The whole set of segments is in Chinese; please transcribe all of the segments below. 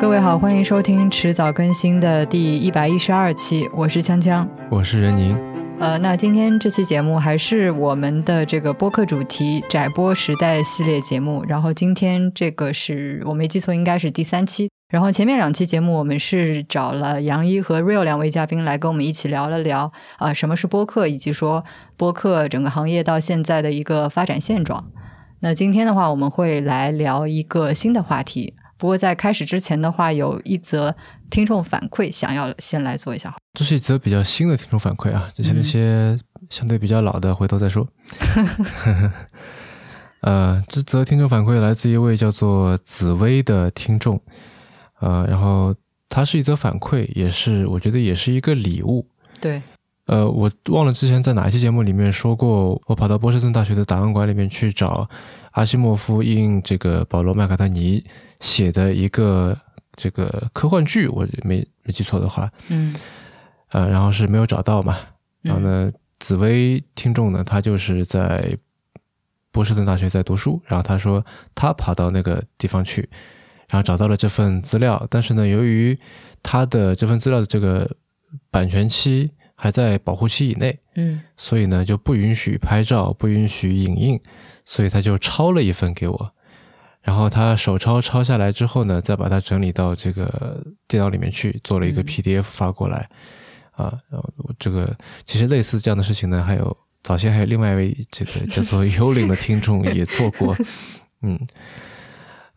各位好，欢迎收听迟早更新的第一百一十二期，我是锵锵，我是任宁。呃，那今天这期节目还是我们的这个播客主题窄播时代系列节目，然后今天这个是我没记错，应该是第三期。然后前面两期节目我们是找了杨一和 Real 两位嘉宾来跟我们一起聊了聊啊什么是播客，以及说播客整个行业到现在的一个发展现状。那今天的话，我们会来聊一个新的话题。不过在开始之前的话，有一则听众反馈，想要先来做一下。这是一则比较新的听众反馈啊，之前那些相对比较老的，回头再说。呃，这则听众反馈来自一位叫做紫薇的听众。呃，然后它是一则反馈，也是我觉得也是一个礼物。对，呃，我忘了之前在哪一期节目里面说过，我跑到波士顿大学的档案馆里面去找阿西莫夫应这个保罗麦卡丹尼写的一个这个科幻剧，我没没记错的话，嗯，呃，然后是没有找到嘛。然后呢，紫薇听众呢，他就是在波士顿大学在读书，然后他说他跑到那个地方去。然后找到了这份资料，但是呢，由于他的这份资料的这个版权期还在保护期以内，嗯，所以呢就不允许拍照，不允许影印，所以他就抄了一份给我。然后他手抄抄下来之后呢，再把它整理到这个电脑里面去，做了一个 PDF 发过来。啊，然后这个其实类似这样的事情呢，还有早先还有另外一位这个 叫做幽灵的听众也做过，嗯。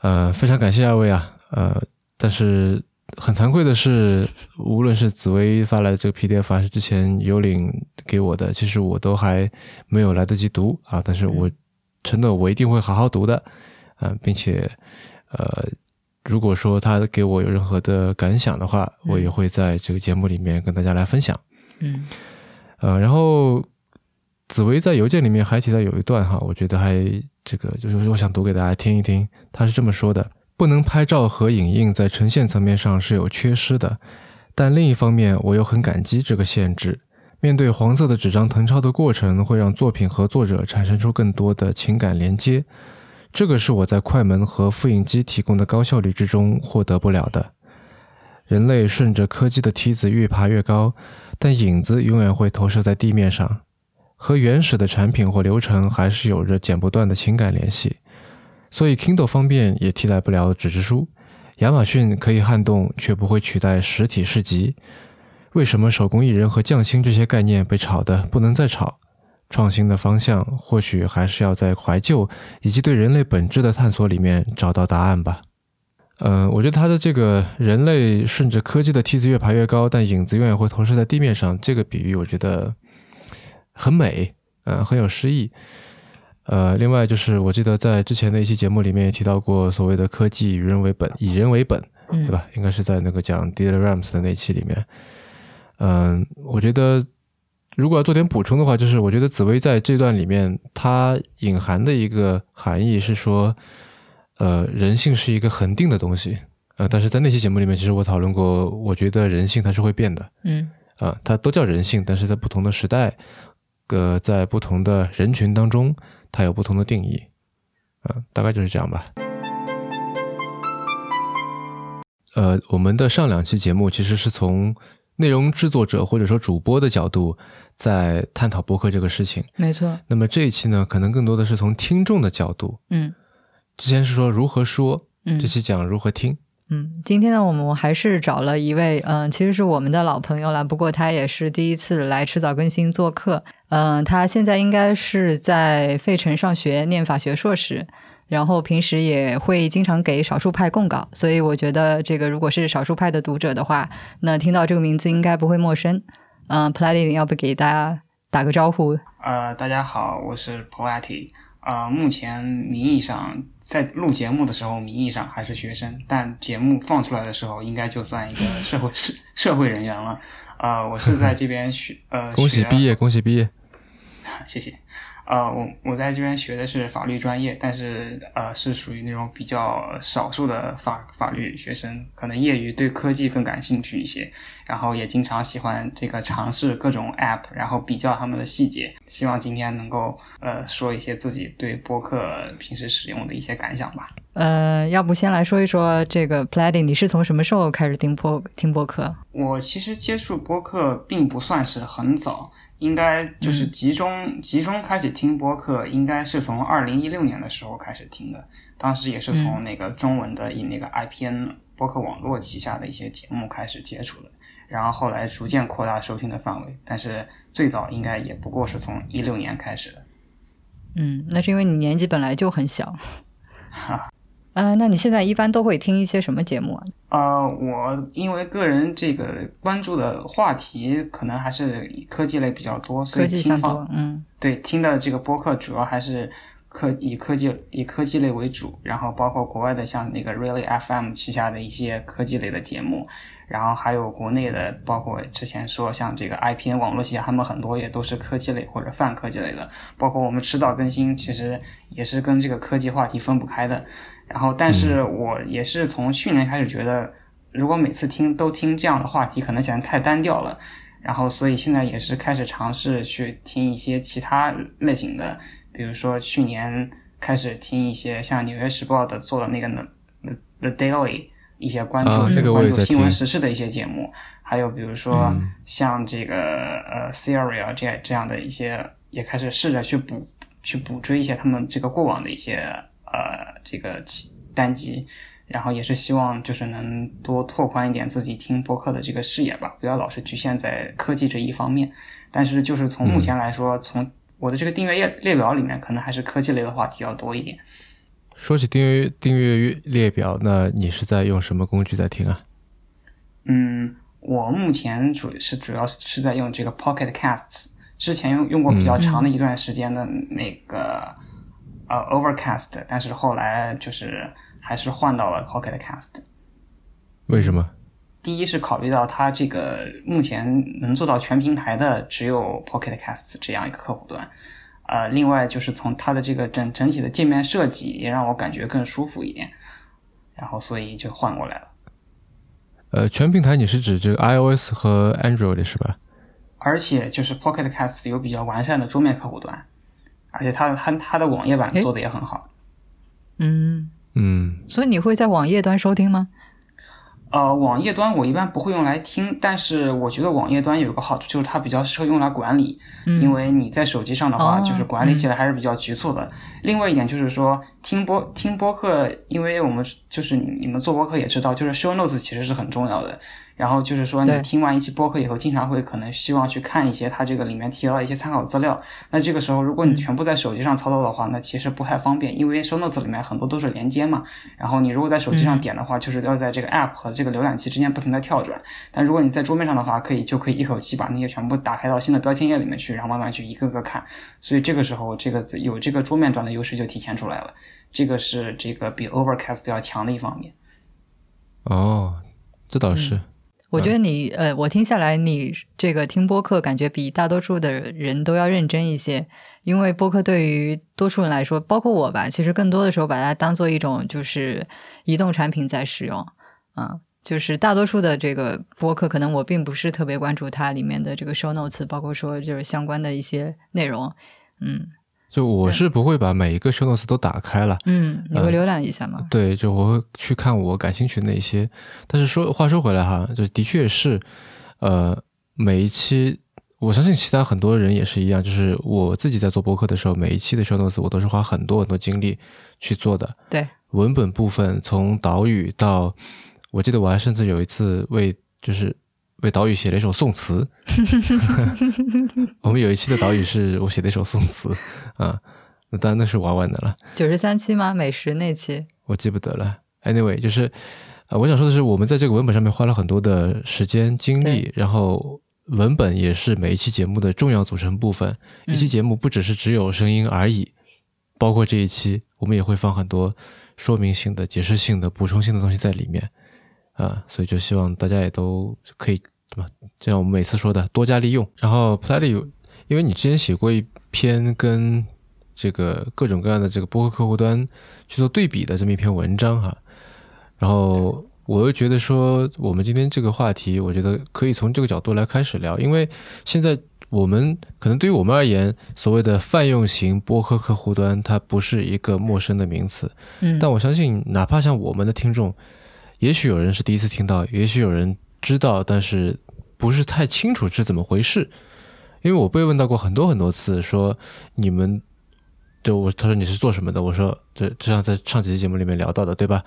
呃，非常感谢二位啊，呃，但是很惭愧的是，无论是紫薇发来的这个 PDF，还是之前幽灵给我的，其实我都还没有来得及读啊。但是我承诺，我一定会好好读的，嗯，并且，呃，如果说他给我有任何的感想的话，我也会在这个节目里面跟大家来分享。嗯，呃，然后紫薇在邮件里面还提到有一段哈，我觉得还。这个就是我想读给大家听一听，他是这么说的：不能拍照和影印，在呈现层面上是有缺失的，但另一方面，我又很感激这个限制。面对黄色的纸张誊抄的过程，会让作品和作者产生出更多的情感连接，这个是我在快门和复印机提供的高效率之中获得不了的。人类顺着科技的梯子越爬越高，但影子永远会投射在地面上。和原始的产品或流程还是有着剪不断的情感联系，所以 Kindle 方便也替代不了纸质书。亚马逊可以撼动，却不会取代实体市集。为什么手工艺人和匠心这些概念被炒的不能再炒？创新的方向或许还是要在怀旧以及对人类本质的探索里面找到答案吧。嗯，我觉得他的这个人类顺着科技的梯子越爬越高，但影子永远会投射在地面上这个比喻，我觉得。很美，嗯，很有诗意，呃，另外就是我记得在之前的一期节目里面也提到过所谓的科技以人为本，以人为本，对吧？应该是在那个讲 d i l Rams 的那期里面，嗯，我觉得如果要做点补充的话，就是我觉得紫薇在这段里面它隐含的一个含义是说，呃，人性是一个恒定的东西，呃，但是在那期节目里面，其实我讨论过，我觉得人性它是会变的，嗯，啊，它都叫人性，但是在不同的时代。呃在不同的人群当中，它有不同的定义，嗯，大概就是这样吧。呃，我们的上两期节目其实是从内容制作者或者说主播的角度在探讨播客这个事情，没错。那么这一期呢，可能更多的是从听众的角度，嗯，之前是说如何说，嗯，这期讲如何听。嗯，今天呢，我们还是找了一位，嗯，其实是我们的老朋友了。不过他也是第一次来迟早更新做客。嗯，他现在应该是在费城上学，念法学硕士，然后平时也会经常给少数派供稿。所以我觉得，这个如果是少数派的读者的话，那听到这个名字应该不会陌生。嗯 p l a t 要不给大家打个招呼？呃，大家好，我是 p l a t y 啊，目前名义上在录节目的时候，名义上还是学生，但节目放出来的时候，应该就算一个社会社 社会人员了。啊，我是在这边学，呃，恭喜毕业，恭喜毕业，谢谢。呃，我我在这边学的是法律专业，但是呃是属于那种比较少数的法法律学生，可能业余对科技更感兴趣一些，然后也经常喜欢这个尝试各种 app，然后比较他们的细节。希望今天能够呃说一些自己对播客平时使用的一些感想吧。呃，要不先来说一说这个 Plaidy，你是从什么时候开始听播听播客？我其实接触播客并不算是很早，应该就是集中、集中开始听播客，应该是从二零一六年的时候开始听的。当时也是从那个中文的以那个 IPN 播客网络旗下的一些节目开始接触的，然后后来逐渐扩大收听的范围，但是最早应该也不过是从一六年开始的。嗯，那是因为你年纪本来就很小。啊，那你现在一般都会听一些什么节目啊？呃，我因为个人这个关注的话题可能还是以科技类比较多，所以听多，嗯，对，听的这个播客主要还是科以科技以科技类为主，然后包括国外的像那个 Really FM 旗下的一些科技类的节目。然后还有国内的，包括之前说像这个 IPN 网络旗下，他们很多也都是科技类或者泛科技类的。包括我们迟早更新，其实也是跟这个科技话题分不开的。然后，但是我也是从去年开始觉得，如果每次听都听这样的话题，可能显得太单调了。然后，所以现在也是开始尝试去听一些其他类型的，比如说去年开始听一些像《纽约时报》的做的那个《The The Daily》。一些关注关注新闻时事的一些节目，还有比如说像这个呃 Serial 这这样的一些，也开始试着去补去补追一些他们这个过往的一些呃这个单集，然后也是希望就是能多拓宽一点自己听播客的这个视野吧，不要老是局限在科技这一方面。但是就是从目前来说，从我的这个订阅列列表里面，可能还是科技类的话题要多一点。说起订阅订阅列表，那你是在用什么工具在听啊？嗯，我目前主是主要是在用这个 Pocket Casts，之前用用过比较长的一段时间的那个呃 Overcast，但是后来就是还是换到了 Pocket Cast。为什么？第一是考虑到它这个目前能做到全平台的只有 Pocket Casts 这样一个客户端。呃，另外就是从它的这个整整体的界面设计也让我感觉更舒服一点，然后所以就换过来了。呃，全平台你是指这个 iOS 和 Android 是吧？而且就是 Pocket Casts 有比较完善的桌面客户端，而且它它它的网页版做的也很好。嗯嗯，所以你会在网页端收听吗？呃，网页端我一般不会用来听，但是我觉得网页端有个好处，就是它比较适合用来管理。嗯，因为你在手机上的话，就是管理起来还是比较局促的。另外一点就是说，听播听播客，因为我们就是你们做播客也知道，就是 show notes 其实是很重要的。然后就是说，你听完一期播客以后，经常会可能希望去看一些它这个里面提到的一些参考资料。那这个时候，如果你全部在手机上操作的话，那其实不太方便，因为 Show Notes 里面很多都是连接嘛。然后你如果在手机上点的话，就是要在这个 App 和这个浏览器之间不停的跳转。但如果你在桌面上的话，可以就可以一口气把那些全部打开到新的标签页里面去，然后慢慢去一个个看。所以这个时候，这个有这个桌面端的优势就体现出来了。这个是这个比 Overcast 要强的一方面。哦，这倒是。我觉得你呃，我听下来，你这个听播客感觉比大多数的人都要认真一些，因为播客对于多数人来说，包括我吧，其实更多的时候把它当做一种就是移动产品在使用，嗯，就是大多数的这个播客，可能我并不是特别关注它里面的这个 show notes，包括说就是相关的一些内容，嗯。就我是不会把每一个 show notes 都打开了，嗯，你会浏览一下吗？对，就我会去看我感兴趣的那些。但是说话说回来哈，就的确是，呃，每一期，我相信其他很多人也是一样，就是我自己在做博客的时候，每一期的 show notes 我都是花很多很多精力去做的。对，文本部分从导语到，我记得我还甚至有一次为就是。为岛屿写了一首宋词，我们有一期的岛屿是我写的一首宋词啊，那当然那是玩玩的了。九十三期吗？美食那期我记不得了。Anyway，就是啊，我想说的是，我们在这个文本上面花了很多的时间精力，然后文本也是每一期节目的重要组成部分。一期节目不只是只有声音而已，包括这一期，我们也会放很多说明性的、解释性的、补充性的东西在里面啊，所以就希望大家也都可以。对吧？就像我们每次说的，多加利用。然后 Play 有，因为你之前写过一篇跟这个各种各样的这个播客客户端去做对比的这么一篇文章哈。然后我又觉得说，我们今天这个话题，我觉得可以从这个角度来开始聊。因为现在我们可能对于我们而言，所谓的泛用型播客客户端，它不是一个陌生的名词。嗯，但我相信，哪怕像我们的听众，也许有人是第一次听到，也许有人知道，但是不是太清楚是怎么回事。因为我被问到过很多很多次，说你们，就我他说你是做什么的？我说这就像在上几期节目里面聊到的，对吧？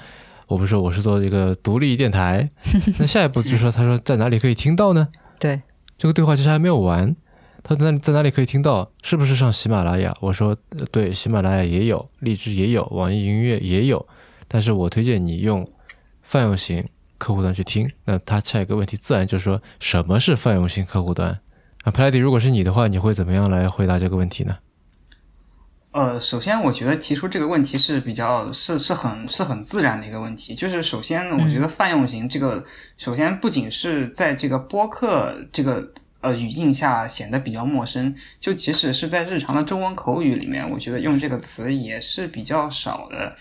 我不是说我是做一个独立电台，那下一步就说他说在哪里可以听到呢？对，这个对话其实还没有完。他在在哪里可以听到？是不是上喜马拉雅？我说对，喜马拉雅也有，荔枝也有，网易云音乐也有。但是我推荐你用泛用型客户端去听。那他下一个问题自然就是说什么是泛用型客户端？那 p l a d y 如果是你的话，你会怎么样来回答这个问题呢？呃，首先我觉得提出这个问题是比较是是很是很自然的一个问题。就是首先，我觉得泛用型这个，首先不仅是在这个播客这个呃语境下显得比较陌生，就即使是在日常的中文口语里面，我觉得用这个词也是比较少的。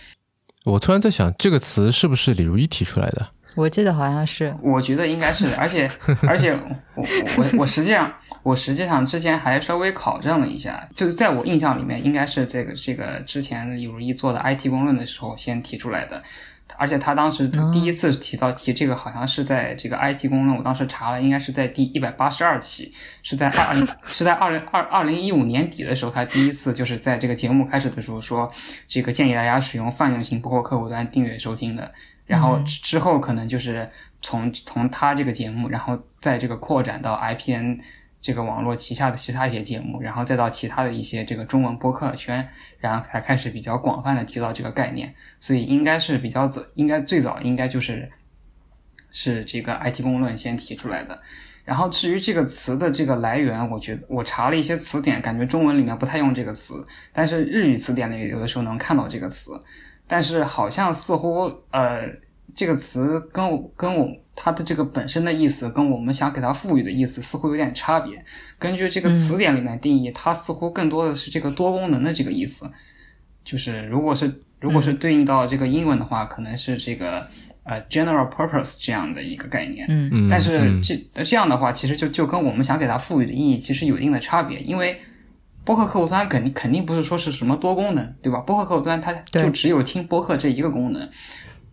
我突然在想，这个词是不是李如一提出来的？我记得好像是，我觉得应该是的，而且而且我我我实际上我实际上之前还稍微考证了一下，就是在我印象里面，应该是这个这个之前李如一做的 IT 公论的时候先提出来的，而且他当时第一次提到提这个，好像是在这个 IT 公论，我当时查了，应该是在第一百八十二期，是在二是在二零二二零一五年底的时候，他第一次就是在这个节目开始的时候说，这个建议大家使用泛用型播客客户端订阅收听的。然后之后可能就是从从他这个节目，然后在这个扩展到 IPN 这个网络旗下的其他一些节目，然后再到其他的一些这个中文播客圈，然后才开始比较广泛的提到这个概念。所以应该是比较早，应该最早应该就是是这个 IT 公论先提出来的。然后至于这个词的这个来源，我觉得我查了一些词典，感觉中文里面不太用这个词，但是日语词典里有的时候能看到这个词。但是好像似乎呃，这个词跟我跟我它的这个本身的意思，跟我们想给它赋予的意思似乎有点差别。根据这个词典里面定义，它似乎更多的是这个多功能的这个意思。就是如果是如果是对应到这个英文的话，可能是这个呃 general purpose 这样的一个概念。嗯嗯，但是嗯这这样的话，其实就就跟我们想给它赋予的意义其实有一定的差别，因为播客客户端肯定肯定不是说是什么多功能，对吧？播客客户端它就只有听播客这一个功能，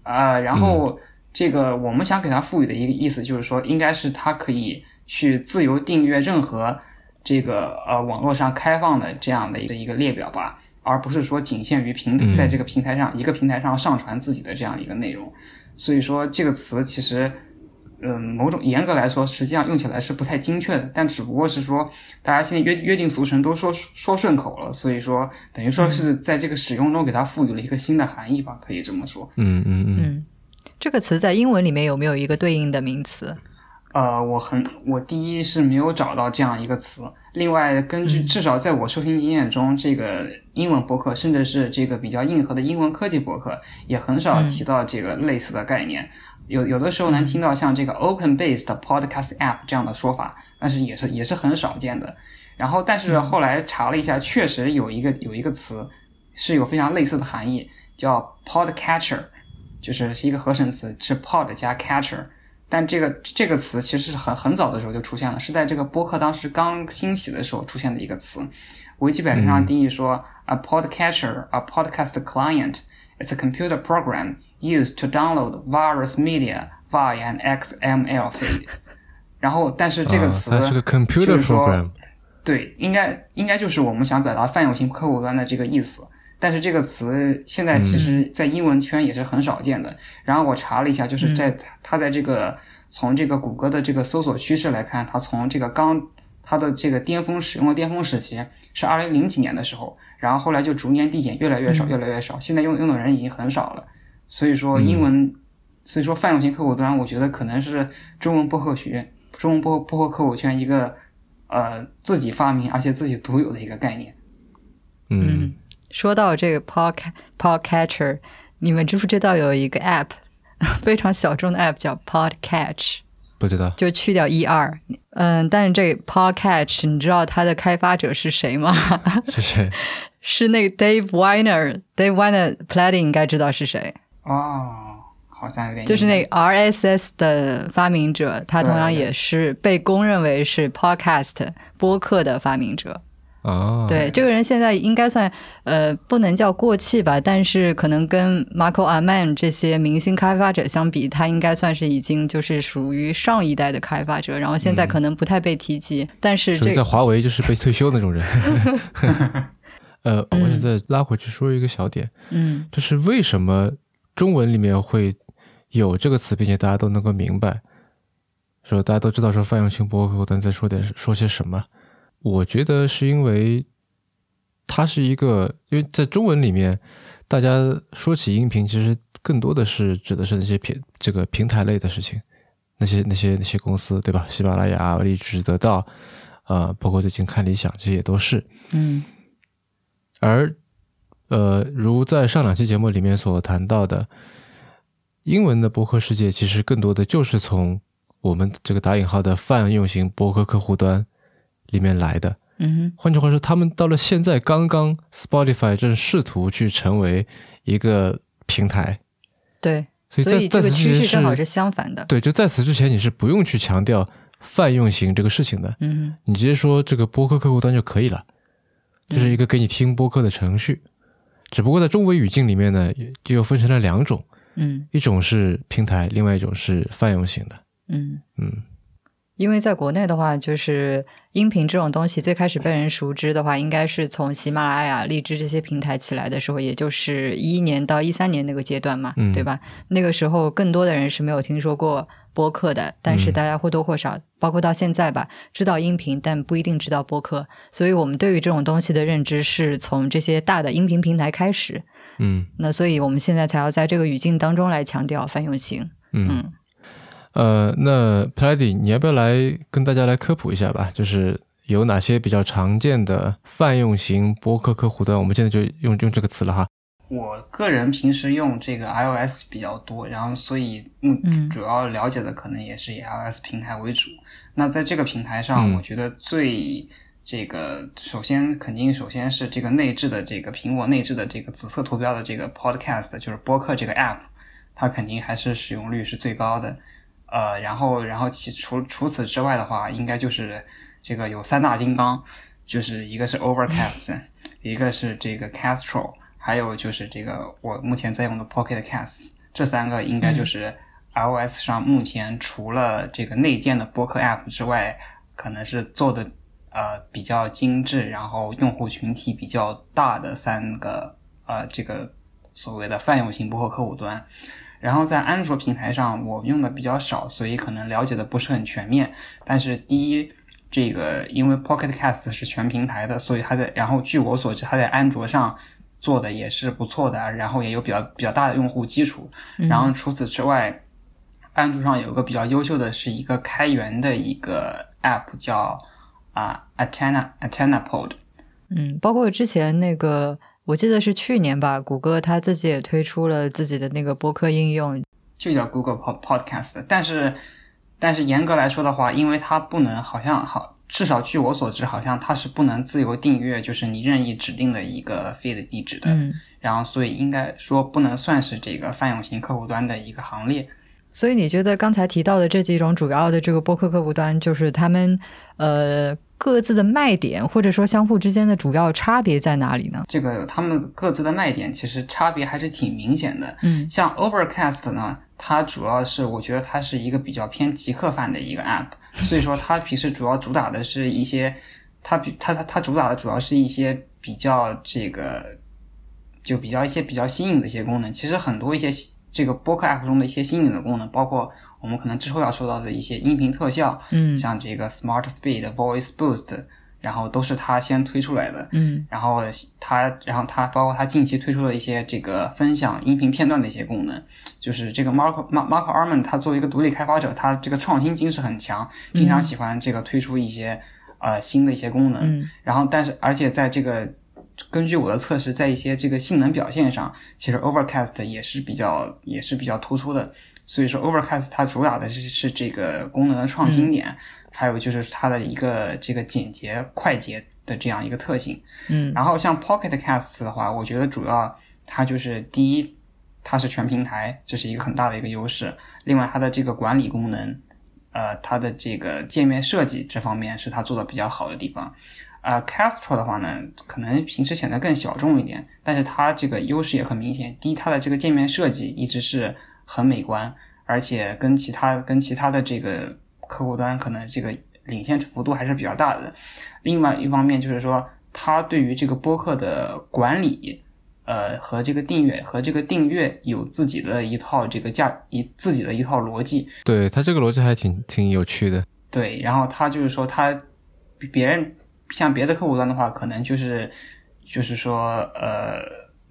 啊、然后这个我们想给它赋予的一个意思就是说，应该是它可以去自由订阅任何这个呃网络上开放的这样的一个一个列表吧，而不是说仅限于平嗯在这个平台上一个平台上上传自己的这样一个内容。所以说这个词其实。嗯，某种严格来说，实际上用起来是不太精确的，但只不过是说，大家现在约约定俗成，都说说顺口了，所以说等于说是在这个使用中给它赋予了一个新的含义吧，可以这么说。嗯嗯嗯嗯，这个词在英文里面有没有一个对应的名词？呃，我很，我第一是没有找到这样一个词，另外根据至少在我收听经验中，这个英文博客，甚至是这个比较硬核的英文科技博客，也很少提到这个类似的概念。有有的时候能听到像这个 open-based podcast app 这样的说法，但是也是也是很少见的。然后，但是后来查了一下，确实有一个有一个词是有非常类似的含义，叫 podcatcher，就是是一个合成词，是 pod 加 catcher。但这个这个词其实是很很早的时候就出现了，是在这个播客当时刚兴起的时候出现的一个词。维基百科上定义说、a podcatcher, a podcast client, is a computer program used to download various media via an XML feed。然后，但是这个词、啊它是个 computer 就是说 program，对，应该应该就是我们想表达泛用型客户端的这个意思。但是这个词现在其实在英文圈也是很少见的。然后我查了一下，就是在它在这个从这个谷歌的这个搜索趋势来看，它从这个刚它的这个巅峰使用的巅峰时期是二零零几年的时候，然后后来就逐年递减，越来越少，越来越少。现在用用的人已经很少了。所以说英文，所以说泛用型客户端，我觉得可能是中文播客学、中文播播客客户圈一个呃自己发明而且自己独有的一个概念。嗯说到这个 pod podcatcher，你们知不知道有一个 app 非常小众的 app 叫 Podcatch，不知道就去掉一二嗯，但是这个 Podcatch，你知道它的开发者是谁吗？是谁？是那个 Dave Weiner，Dave Weiner Platy 应该知道是谁。哦，好像有点就是那 RSS 的发明者，他同样也是被公认为是 Podcast 播客的发明者。啊，对，这个人现在应该算呃，不能叫过气吧，但是可能跟 Marco Arman 这些明星开发者相比，他应该算是已经就是属于上一代的开发者，然后现在可能不太被提及。但是这在华为就是被退休那种人。呃，我现在拉回去说一个小点，嗯，就是为什么中文里面会有这个词，并且大家都能够明白，说大家都知道说泛用型博客，但在说点说些什么。我觉得是因为它是一个，因为在中文里面，大家说起音频，其实更多的是指的是那些平这个平台类的事情，那些那些那些公司，对吧？喜马拉雅、荔枝、得到，啊，包括最近看理想，这些也都是。嗯。而呃，如在上两期节目里面所谈到的，英文的博客世界，其实更多的就是从我们这个打引号的泛用型博客客户端。里面来的，嗯哼。换句话说，他们到了现在，刚刚 Spotify 正试图去成为一个平台，对，所以在这个趋势正好是相反的。对，就在此之前，你是不用去强调泛用型这个事情的，嗯，你直接说这个播客客户端就可以了，就是一个给你听播客的程序。只不过在中文语境里面呢，就又分成了两种，嗯，一种是平台，另外一种是泛用型的，嗯嗯。因为在国内的话，就是音频这种东西最开始被人熟知的话，应该是从喜马拉雅、荔枝这些平台起来的时候，也就是一一年到一三年那个阶段嘛，对吧？那个时候更多的人是没有听说过播客的，但是大家或多或少，包括到现在吧，知道音频，但不一定知道播客。所以我们对于这种东西的认知是从这些大的音频平台开始，嗯，那所以我们现在才要在这个语境当中来强调泛用型，嗯。呃，那 Plady，你要不要来跟大家来科普一下吧？就是有哪些比较常见的泛用型播客客户端？我们现在就用用这个词了哈。我个人平时用这个 iOS 比较多，然后所以目主要了解的可能也是以 iOS 平台为主。那在这个平台上，我觉得最这个首先肯定首先是这个内置的这个苹果内置的这个紫色图标的这个 Podcast，就是播客这个 App，它肯定还是使用率是最高的。呃，然后，然后其除除此之外的话，应该就是这个有三大金刚，就是一个是 Overcast，一个是这个 Castro，还有就是这个我目前在用的 Pocket Casts，这三个应该就是 iOS 上目前除了这个内建的播客 App 之外，可能是做的呃比较精致，然后用户群体比较大的三个呃这个所谓的泛用型播客客户端。然后在安卓平台上，我用的比较少，所以可能了解的不是很全面。但是第一，这个因为 Pocket Cast 是全平台的，所以它在然后据我所知，它在安卓上做的也是不错的，然后也有比较比较大的用户基础。然后除此之外，安卓上有一个比较优秀的是一个开源的一个 App，叫啊 Atena Atena Pod。嗯，包括之前那个。我记得是去年吧，谷歌它自己也推出了自己的那个播客应用，就叫 Google Pod Podcast。但是，但是严格来说的话，因为它不能，好像好，至少据我所知，好像它是不能自由订阅，就是你任意指定的一个 feed 地址的。嗯。然后，所以应该说不能算是这个泛用型客户端的一个行列。所以，你觉得刚才提到的这几种主要的这个播客客户端，就是他们呃。各自的卖点，或者说相互之间的主要差别在哪里呢？这个他们各自的卖点其实差别还是挺明显的。嗯，像 Overcast 呢，它主要是我觉得它是一个比较偏极客范的一个 App，所以说它平时主要主打的是一些，它比它它它主打的主要是一些比较这个，就比较一些比较新颖的一些功能。其实很多一些这个播客 App 中的一些新颖的功能，包括。我们可能之后要说到的一些音频特效，嗯，像这个 Smart Speed Voice Boost，然后都是他先推出来的，嗯，然后他，然后他包括他近期推出的一些这个分享音频片段的一些功能，就是这个 Mark Mark Mark Arman 他作为一个独立开发者，他这个创新精神很强，经常喜欢这个推出一些呃新的一些功能，然后但是而且在这个根据我的测试，在一些这个性能表现上，其实 Overcast 也是比较也是比较突出的。所以说，Overcast 它主打的是是这个功能的创新点，还有就是它的一个这个简洁快捷的这样一个特性。嗯，然后像 Pocket Casts 的话，我觉得主要它就是第一，它是全平台，这是一个很大的一个优势。另外，它的这个管理功能，呃，它的这个界面设计这方面是它做的比较好的地方。啊，Castro 的话呢，可能平时显得更小众一点，但是它这个优势也很明显。第一，它的这个界面设计一直是很美观，而且跟其他跟其他的这个客户端可能这个领先幅度还是比较大的。另外一方面就是说，它对于这个播客的管理，呃，和这个订阅和这个订阅有自己的一套这个价一自己的一套逻辑。对它这个逻辑还挺挺有趣的。对，然后它就是说，它比别人。像别的客户端的话，可能就是就是说，呃，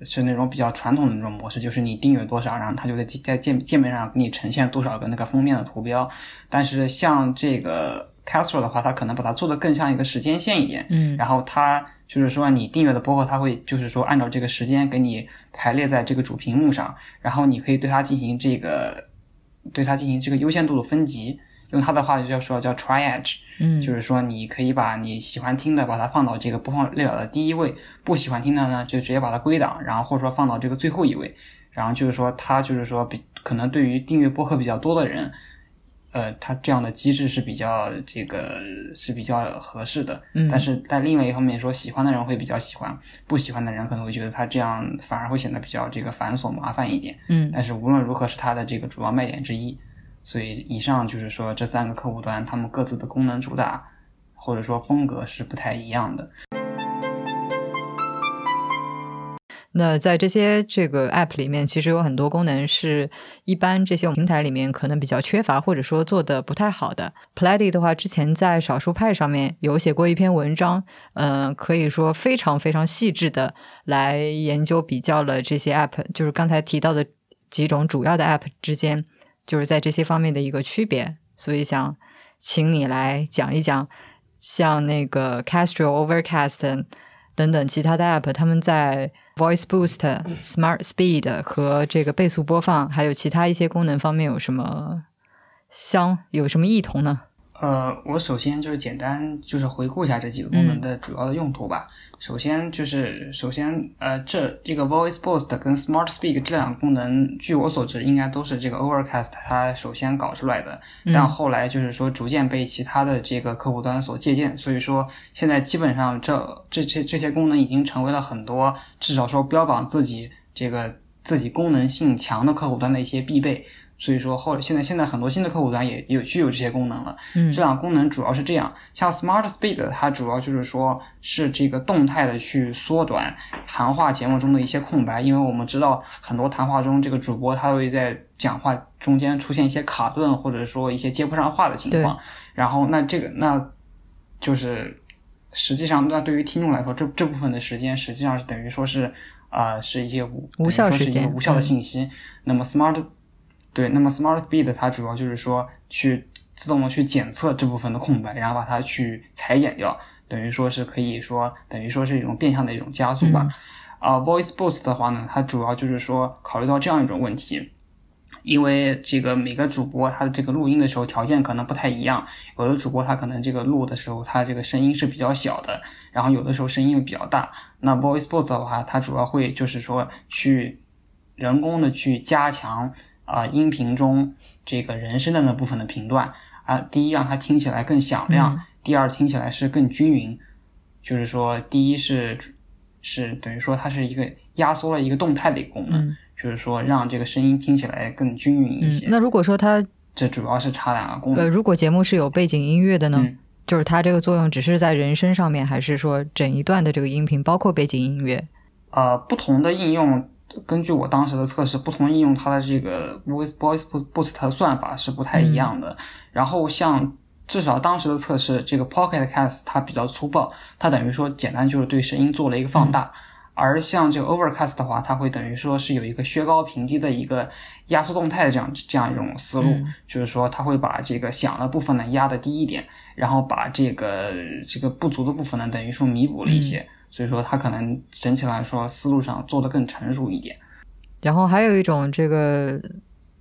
是那种比较传统的那种模式，就是你订阅多少，然后它就在在界界面上给你呈现多少个那个封面的图标。但是像这个 Castro 的话，它可能把它做的更像一个时间线一点。嗯，然后它就是说，你订阅的播客，它会就是说按照这个时间给你排列在这个主屏幕上，然后你可以对它进行这个对它进行这个优先度的分级。用他的话就叫说叫 triage，嗯，就是说你可以把你喜欢听的把它放到这个播放列表的第一位，不喜欢听的呢就直接把它归档，然后或者说放到这个最后一位，然后就是说他就是说比可能对于订阅播客比较多的人，呃，它这样的机制是比较这个是比较合适的，嗯，但是在另外一方面说，喜欢的人会比较喜欢，不喜欢的人可能会觉得他这样反而会显得比较这个繁琐麻烦一点，嗯，但是无论如何是他的这个主要卖点之一。所以，以上就是说这三个客户端，他们各自的功能主打或者说风格是不太一样的。那在这些这个 App 里面，其实有很多功能是一般这些平台里面可能比较缺乏，或者说做的不太好的。Plady 的话，之前在少数派上面有写过一篇文章，嗯，可以说非常非常细致的来研究比较了这些 App，就是刚才提到的几种主要的 App 之间。就是在这些方面的一个区别，所以想请你来讲一讲，像那个 Castro、Overcast 等等其他的 App，他们在 Voice Boost、Smart Speed 和这个倍速播放，还有其他一些功能方面有什么相有什么异同呢？呃，我首先就是简单就是回顾一下这几个功能的主要的用途吧。首先就是首先呃，这这个 Voice Boost 跟 Smart Speak 这两个功能，据我所知，应该都是这个 Overcast 它首先搞出来的。但后来就是说逐渐被其他的这个客户端所借鉴，所以说现在基本上这这这这些功能已经成为了很多至少说标榜自己这个自己功能性强的客户端的一些必备。所以说后现在现在很多新的客户端也有具有这些功能了。嗯，这两个功能主要是这样，像 Smart Speed 它主要就是说是这个动态的去缩短谈话节目中的一些空白，因为我们知道很多谈话中这个主播他会在讲话中间出现一些卡顿或者说一些接不上话的情况。然后那这个那就是实际上那对于听众来说，这这部分的时间实际上是等于说是啊是一些无无效时间无效的信息。那么 Smart 对，那么 Smart Speed 它主要就是说去自动的去检测这部分的空白，然后把它去裁剪掉，等于说是可以说等于说是一种变相的一种加速吧。啊，Voice Boost 的话呢，它主要就是说考虑到这样一种问题，因为这个每个主播他的这个录音的时候条件可能不太一样，有的主播他可能这个录的时候他这个声音是比较小的，然后有的时候声音又比较大。那 Voice Boost 的话，它主要会就是说去人工的去加强。啊，音频中这个人声的那部分的频段啊，第一让它听起来更响亮，第二听起来是更均匀。就是说，第一是是等于说它是一个压缩了一个动态的一个功能，就是说让这个声音听起来更均匀一些。那如果说它这主要是差两个功能。呃，如果节目是有背景音乐的呢，就是它这个作用只是在人声上面，还是说整一段的这个音频包括背景音乐？呃，不同的应用。根据我当时的测试，不同应用它的这个 Voice Voice Boost 的算法是不太一样的。然后像至少当时的测试，这个 Pocket Cast 它比较粗暴，它等于说简单就是对声音做了一个放大。而像这个 Overcast 的话，它会等于说是有一个削高平低的一个压缩动态的这样这样一种思路，就是说它会把这个响的部分呢压的低一点，然后把这个这个不足的部分呢等于说弥补了一些。所以说，它可能整体来说思路上做的更成熟一点。然后还有一种这个，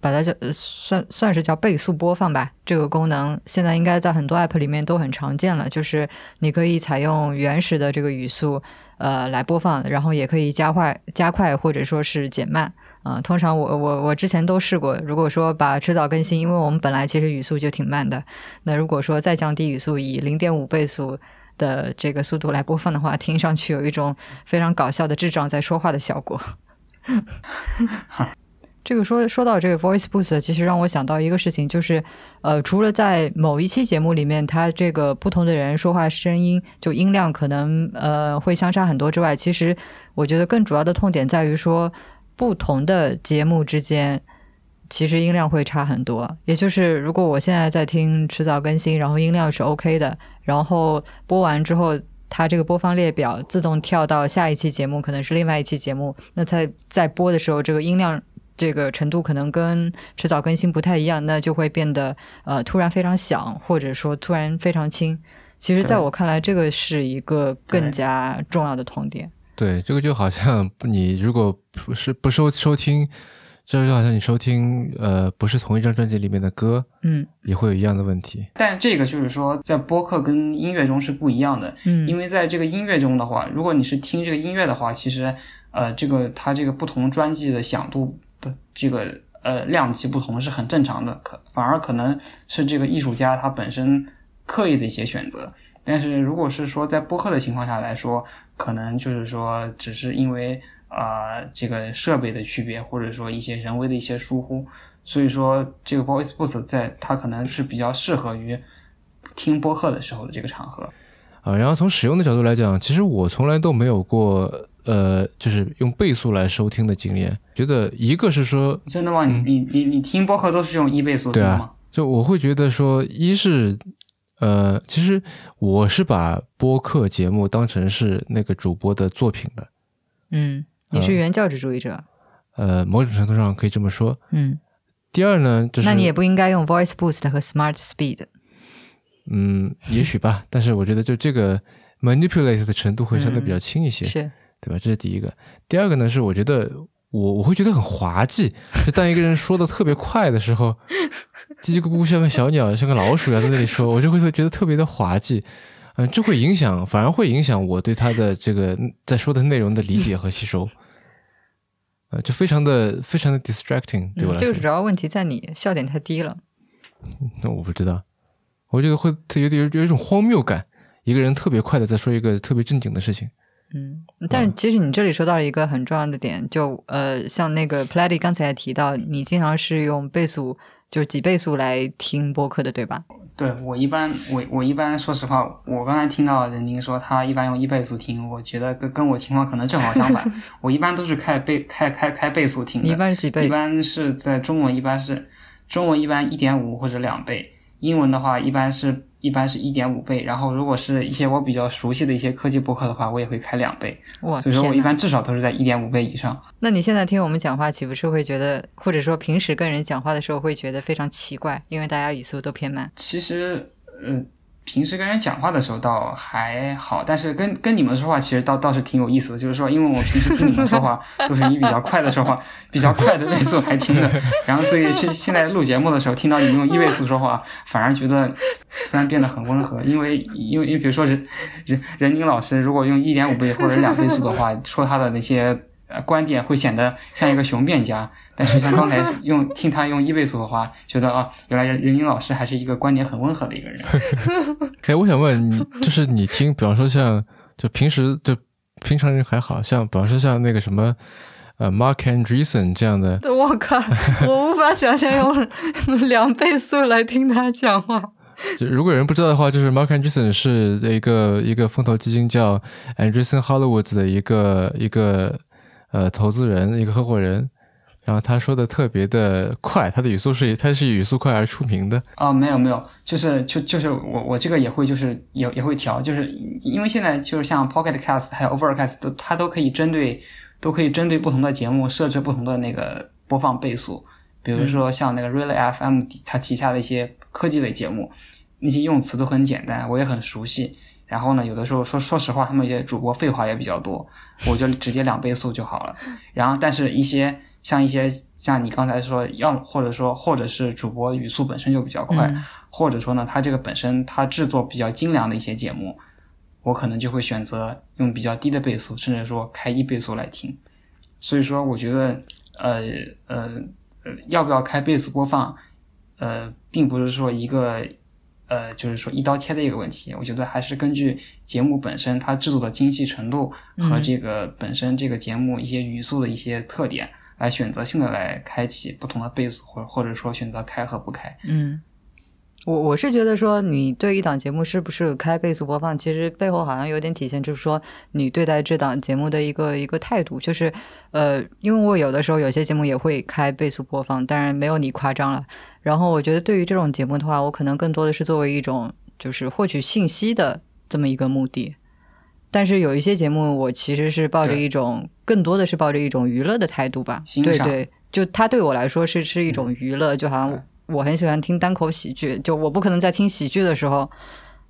把它叫算算是叫倍速播放吧。这个功能现在应该在很多 app 里面都很常见了，就是你可以采用原始的这个语速，呃，来播放，然后也可以加快、加快或者说是减慢。啊、通常我我我之前都试过，如果说把迟早更新，因为我们本来其实语速就挺慢的，那如果说再降低语速，以零点五倍速的这个速度来播放的话，听上去有一种非常搞笑的智障在说话的效果。这个说说到这个 voice boost，其实让我想到一个事情，就是呃，除了在某一期节目里面，它这个不同的人说话声音就音量可能呃会相差很多之外，其实我觉得更主要的痛点在于说，不同的节目之间其实音量会差很多。也就是如果我现在在听迟早更新，然后音量是 OK 的，然后播完之后。它这个播放列表自动跳到下一期节目，可能是另外一期节目。那它在播的时候，这个音量这个程度可能跟迟早更新不太一样，那就会变得呃突然非常响，或者说突然非常轻。其实，在我看来，这个是一个更加重要的痛点。对，这个就好像你如果不是不收收听，这就好像你收听呃不是同一张专辑里面的歌，嗯也会有一样的问题。但这个就是说，在播客跟音乐中是不一样的，嗯，因为在这个音乐中的话，如果你是听这个音乐的话，其实呃，这个它这个不同专辑的响度的这个呃量级不同是很正常的，可反而可能是这个艺术家他本身刻意的一些选择。但是如果是说在播客的情况下来说，可能就是说只是因为呃这个设备的区别，或者说一些人为的一些疏忽，所以说这个 Voice Boost 在它可能是比较适合于听播客的时候的这个场合。啊，然后从使用的角度来讲，其实我从来都没有过呃，就是用倍速来收听的经验。觉得一个是说，真的吗？你你你你听播客都是用一倍速对啊听吗？就我会觉得说，一是呃，其实我是把播客节目当成是那个主播的作品的，嗯，你是呃原教旨主义者。呃，某种程度上可以这么说。嗯，第二呢，就是那你也不应该用 Voice Boost 和 Smart Speed。嗯，也许吧，但是我觉得就这个 manipulate 的程度会相对比较轻一些，是，对吧？这是第一个。第二个呢，是我觉得我我会觉得很滑稽，就当一个人说的特别快的时候，叽叽咕咕像个小鸟，像个老鼠一样在那里说，我就会觉得特别的滑稽。嗯、这会影响，反而会影响我对他的这个在说的内容的理解和吸收。呃，就非常的非常的 distracting 对我嗯，来说。这个主要问题在你笑点太低了。那我不知道，我觉得会特有点有有一种荒谬感，一个人特别快的在说一个特别正经的事情。嗯，但是其实你这里说到了一个很重要的点，就呃，像那个 Platy 刚才也提到，你经常是用倍速，就是几倍速来听播客的，对吧？对我一般，我我一般说实话，我刚才听到任宁说他一般用一倍速听，我觉得跟跟我情况可能正好相反。我一般都是开倍开开开倍速听的，一般是几倍一般是在中文一般是中文一般一点五或者两倍，英文的话一般是一般是一点五倍。然后如果是一些我比较熟悉的一些科技博客的话，我也会开两倍。哇，所以说我一般至少都是在一点五倍以上。那你现在听我们讲话，岂不是会觉得，或者说平时跟人讲话的时候会觉得非常奇怪，因为大家语速都偏慢。其实，呃，平时跟人讲话的时候倒还好，但是跟跟你们说话其实倒倒是挺有意思的。就是说，因为我平时听你们说话都是以比较快的说话，比较快的倍速来听的，然后所以是现在录节目的时候听到你们用一倍速说话，反而觉得突然变得很温和。因为因为因为比如说任任任宁老师如果用一点五倍或者两倍速的话，说他的那些。呃，观点会显得像一个雄辩家，但是像刚才 用听他用一倍速的话，觉得啊，原来任任宁老师还是一个观点很温和的一个人。哎，我想问你，就是你听，比方说像就平时就平常人还好像，比方说像那个什么呃 Mark Andreessen 这样的，我靠，我无法想象用两倍速来听他讲话。就如果有人不知道的话，就是 Mark Andreessen 是一个一个风投基金叫 Andreessen Hollywood 的一个一个呃投资人，一个合伙人。然后他说的特别的快，他的语速是他是以语速快而出名的。哦，没有没有，就是就就是我我这个也会就是也也会调，就是因为现在就是像 Pocket Cast 还有 Overcast 都它都可以针对都可以针对不同的节目设置不同的那个播放倍速，比如说像那个 Relay FM 它旗下的一些科技类节目，那些用词都很简单，我也很熟悉。然后呢，有的时候说说实话，他们一些主播废话也比较多，我就直接两倍速就好了。然后，但是一些像一些像你刚才说，要或者说或者是主播语速本身就比较快，嗯或者说呢，他这个本身他制作比较精良的一些节目，我可能就会选择用比较低的倍速，甚至说开一倍速来听。所以说，我觉得呃呃呃，要不要开倍速播放，呃，并不是说一个呃，就是说一刀切的一个问题。我觉得还是根据节目本身它制作的精细程度和这个本身这个节目一些语速的一些特点来选择性的来开启不同的倍速，或或者说选择开和不开。嗯。我我是觉得说，你对一档节目是不是开倍速播放，其实背后好像有点体现，就是说你对待这档节目的一个一个态度。就是，呃，因为我有的时候有些节目也会开倍速播放，当然没有你夸张了。然后我觉得对于这种节目的话，我可能更多的是作为一种就是获取信息的这么一个目的。但是有一些节目，我其实是抱着一种更多的是抱着一种娱乐的态度吧。对对，就它对我来说是是一种娱乐，就好像。我很喜欢听单口喜剧，就我不可能在听喜剧的时候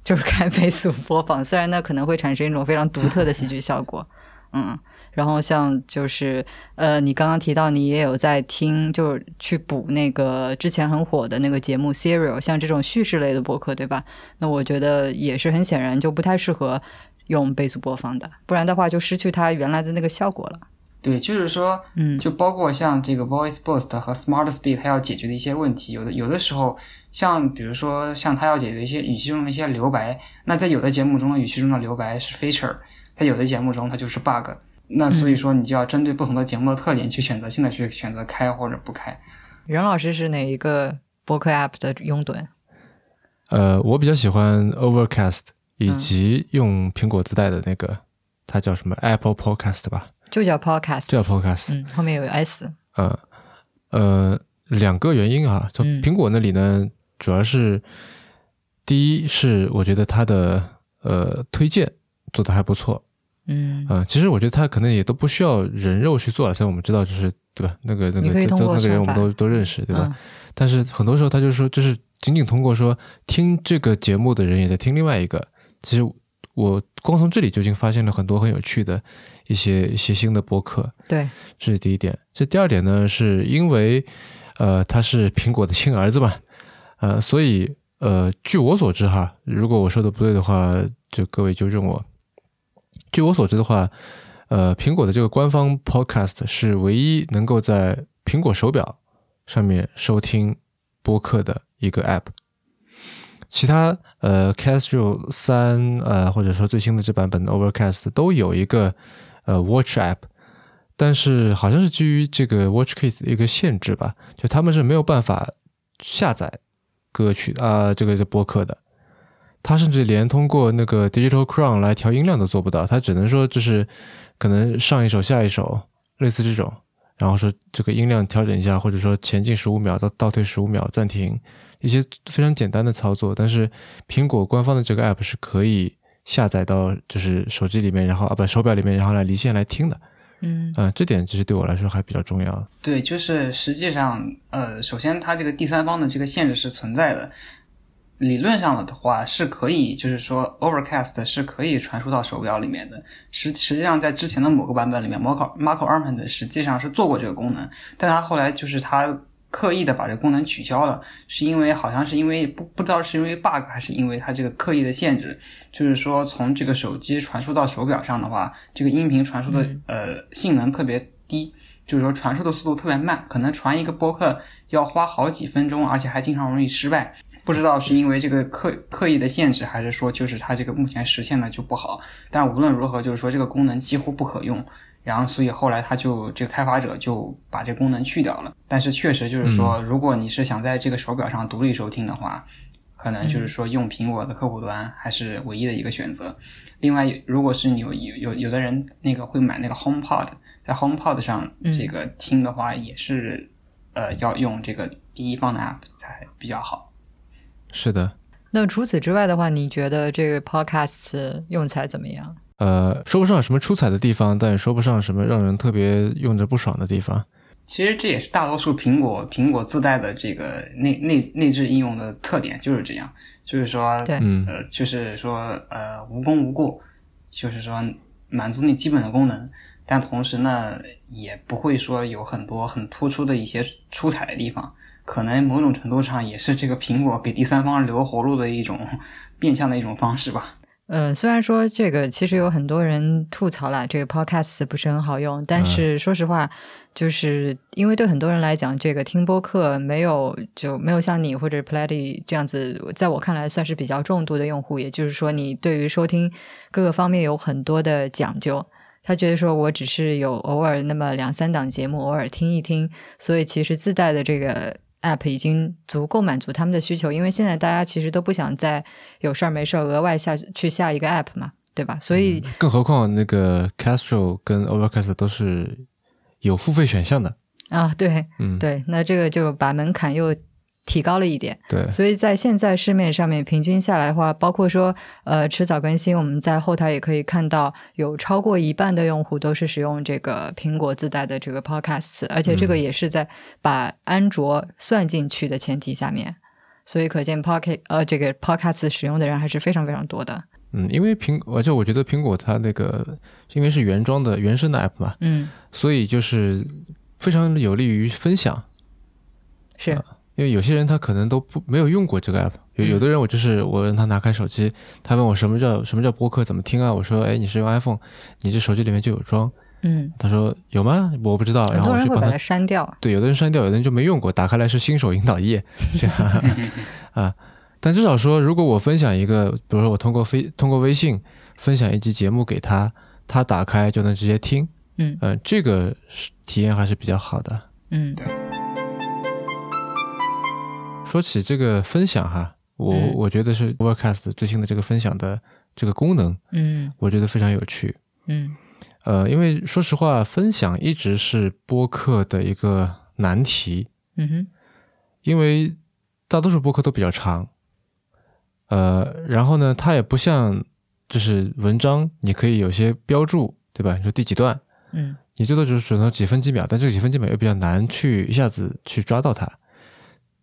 就是开倍速播放，虽然那可能会产生一种非常独特的喜剧效果，嗯。然后像就是呃，你刚刚提到你也有在听，就是去补那个之前很火的那个节目《Serial》，像这种叙事类的博客，对吧？那我觉得也是很显然就不太适合用倍速播放的，不然的话就失去它原来的那个效果了。对，就是说，嗯，就包括像这个 Voice Boost 和 Smart Speed，它要解决的一些问题，有的有的时候，像比如说像它要解决一些语气中的一些留白，那在有的节目中的语气中的留白是 feature，在有的节目中它就是 bug，那所以说你就要针对不同的节目的特点去选择性的去选择开或者不开。任老师是哪一个播客 app 的拥趸？呃，我比较喜欢 Overcast，以及用苹果自带的那个，它叫什么 Apple Podcast 吧。就叫 podcast，就叫 podcast，嗯，后面有 s，呃呃，两个原因啊，就苹果那里呢，主要是第一是我觉得它的呃推荐做的还不错，嗯。嗯，其实我觉得它可能也都不需要人肉去做了，虽然我们知道就是对吧，那个那个那个人我们都都认识对吧？但是很多时候他就说，就是仅仅通过说听这个节目的人也在听另外一个，其实。我光从这里就已经发现了很多很有趣的一些一些新的播客，对，这是第一点。这第二点呢，是因为呃他是苹果的亲儿子嘛，呃，所以呃据我所知哈，如果我说的不对的话，就各位纠正我。据我所知的话，呃，苹果的这个官方 Podcast 是唯一能够在苹果手表上面收听播客的一个 App。其他呃，Castro 三呃，或者说最新的这版本的 Overcast 都有一个呃 Watch App，但是好像是基于这个 WatchKit 的一个限制吧，就他们是没有办法下载歌曲啊，这个是播客的，他甚至连通过那个 Digital Crown 来调音量都做不到，他只能说就是可能上一首下一首，类似这种，然后说这个音量调整一下，或者说前进十五秒到倒退十五秒暂停。一些非常简单的操作，但是苹果官方的这个 app 是可以下载到就是手机里面，然后啊不手表里面，然后来离线来听的。嗯嗯，这点其实对我来说还比较重要。对，就是实际上，呃，首先它这个第三方的这个限制是存在的。理论上的话是可以，就是说 Overcast 是可以传输到手表里面的。实实际上在之前的某个版本里面，Marco Marco Arment 实际上是做过这个功能，但它后来就是他。刻意的把这个功能取消了，是因为好像是因为不不知道是因为 bug 还是因为它这个刻意的限制，就是说从这个手机传输到手表上的话，这个音频传输的呃性能特别低，就是说传输的速度特别慢，可能传一个播客要花好几分钟，而且还经常容易失败。不知道是因为这个刻刻意的限制，还是说就是它这个目前实现的就不好。但无论如何，就是说这个功能几乎不可用。然后，所以后来他就这个开发者就把这功能去掉了。但是确实就是说，如果你是想在这个手表上独立收听的话，可能就是说用苹果的客户端还是唯一的一个选择。另外，如果是你有有有的人那个会买那个 HomePod，在 HomePod 上这个听的话，也是呃要用这个第一方的 App 才比较好。是的。那除此之外的话，你觉得这个 Podcast 用起来怎么样？呃，说不上什么出彩的地方，但也说不上什么让人特别用着不爽的地方。其实这也是大多数苹果苹果自带的这个内内内置应用的特点，就是这样，就是说，对，呃，就是说，呃，无功无过，就是说满足你基本的功能，但同时呢，也不会说有很多很突出的一些出彩的地方。可能某种程度上也是这个苹果给第三方留活路的一种 变相的一种方式吧。呃，虽然说这个其实有很多人吐槽了，这个 podcast 不是很好用，但是说实话，就是因为对很多人来讲，这个听播客没有就没有像你或者 Platy 这样子，在我看来算是比较重度的用户，也就是说，你对于收听各个方面有很多的讲究。他觉得说我只是有偶尔那么两三档节目，偶尔听一听，所以其实自带的这个。App 已经足够满足他们的需求，因为现在大家其实都不想再有事儿没事儿额外下去下一个 app 嘛，对吧？所以，更何况那个 Castro 跟 Overcast 都是有付费选项的啊，对，嗯，对，那这个就把门槛又。提高了一点，对，所以在现在市面上面平均下来的话，包括说呃迟早更新，我们在后台也可以看到有超过一半的用户都是使用这个苹果自带的这个 Podcast，而且这个也是在把安卓算进去的前提下面，所以可见 Pocket 呃这个 Podcast 使用的人还是非常非常多的。嗯，因为苹而且我觉得苹果它那个因为是原装的原生的 App 嘛，嗯，所以就是非常有利于分享，是。因为有些人他可能都不没有用过这个 app，有有的人我就是我让他拿开手机，他问我什么叫什么叫播客怎么听啊？我说哎你是用 iPhone，你这手机里面就有装，嗯，他说有吗？我不知道，然后我就把它删掉。对，有的人删掉，有的人就没用过，打开来是新手引导页，这样啊。但至少说，如果我分享一个，比如说我通过飞通过微信分享一集节目给他，他打开就能直接听，嗯呃，这个体验还是比较好的，嗯。说起这个分享哈，我我觉得是 Overcast 最新的这个分享的这个功能，嗯，我觉得非常有趣，嗯，呃，因为说实话，分享一直是播客的一个难题，嗯哼，因为大多数播客都比较长，呃，然后呢，它也不像就是文章，你可以有些标注，对吧？你说第几段，嗯，你最多只是只能几分几秒，但这个几分几秒又比较难去一下子去抓到它。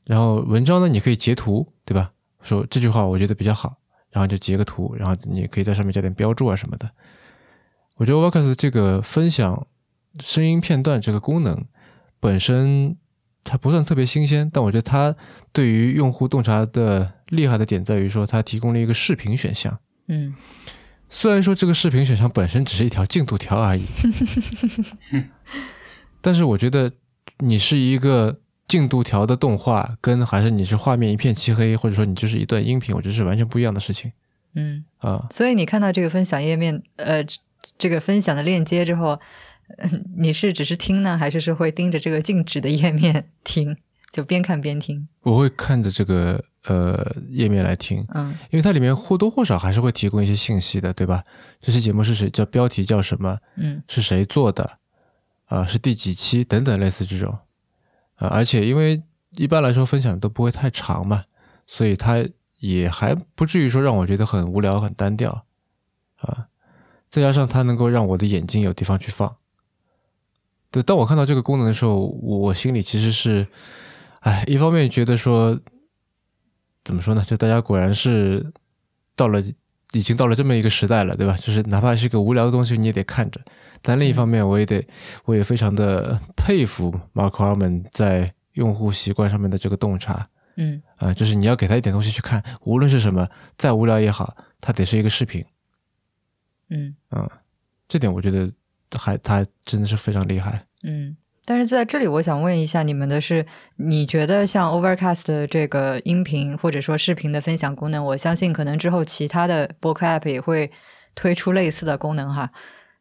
然后文章呢，你可以截图，对吧？说这句话我觉得比较好，然后就截个图，然后你可以在上面加点标注啊什么的。我觉得 Vocus 这个分享声音片段这个功能本身它不算特别新鲜，但我觉得它对于用户洞察的厉害的点在于说，它提供了一个视频选项。嗯，虽然说这个视频选项本身只是一条进度条而已，但是我觉得你是一个。进度条的动画跟还是你是画面一片漆黑，或者说你就是一段音频，我觉得是完全不一样的事情。嗯啊，所以你看到这个分享页面，呃，这个分享的链接之后，你是只是听呢，还是是会盯着这个静止的页面听，就边看边听？我会看着这个呃页面来听，嗯，因为它里面或多或少还是会提供一些信息的，对吧？这期节目是谁？叫标题叫什么？嗯，是谁做的？啊，是第几期？等等，类似这种。啊，而且因为一般来说分享都不会太长嘛，所以它也还不至于说让我觉得很无聊、很单调啊。再加上它能够让我的眼睛有地方去放。对，当我看到这个功能的时候，我心里其实是，哎，一方面觉得说，怎么说呢？就大家果然是到了，已经到了这么一个时代了，对吧？就是哪怕是个无聊的东西，你也得看着。但另一方面，我也得，我也非常的佩服 Mark Harmon 在用户习惯上面的这个洞察。嗯，啊，就是你要给他一点东西去看，无论是什么，再无聊也好，它得是一个视频。嗯，啊，这点我觉得还他真的是非常厉害。嗯，但是在这里，我想问一下你们的是，你觉得像 Overcast 的这个音频或者说视频的分享功能，我相信可能之后其他的播客 App 也会推出类似的功能哈。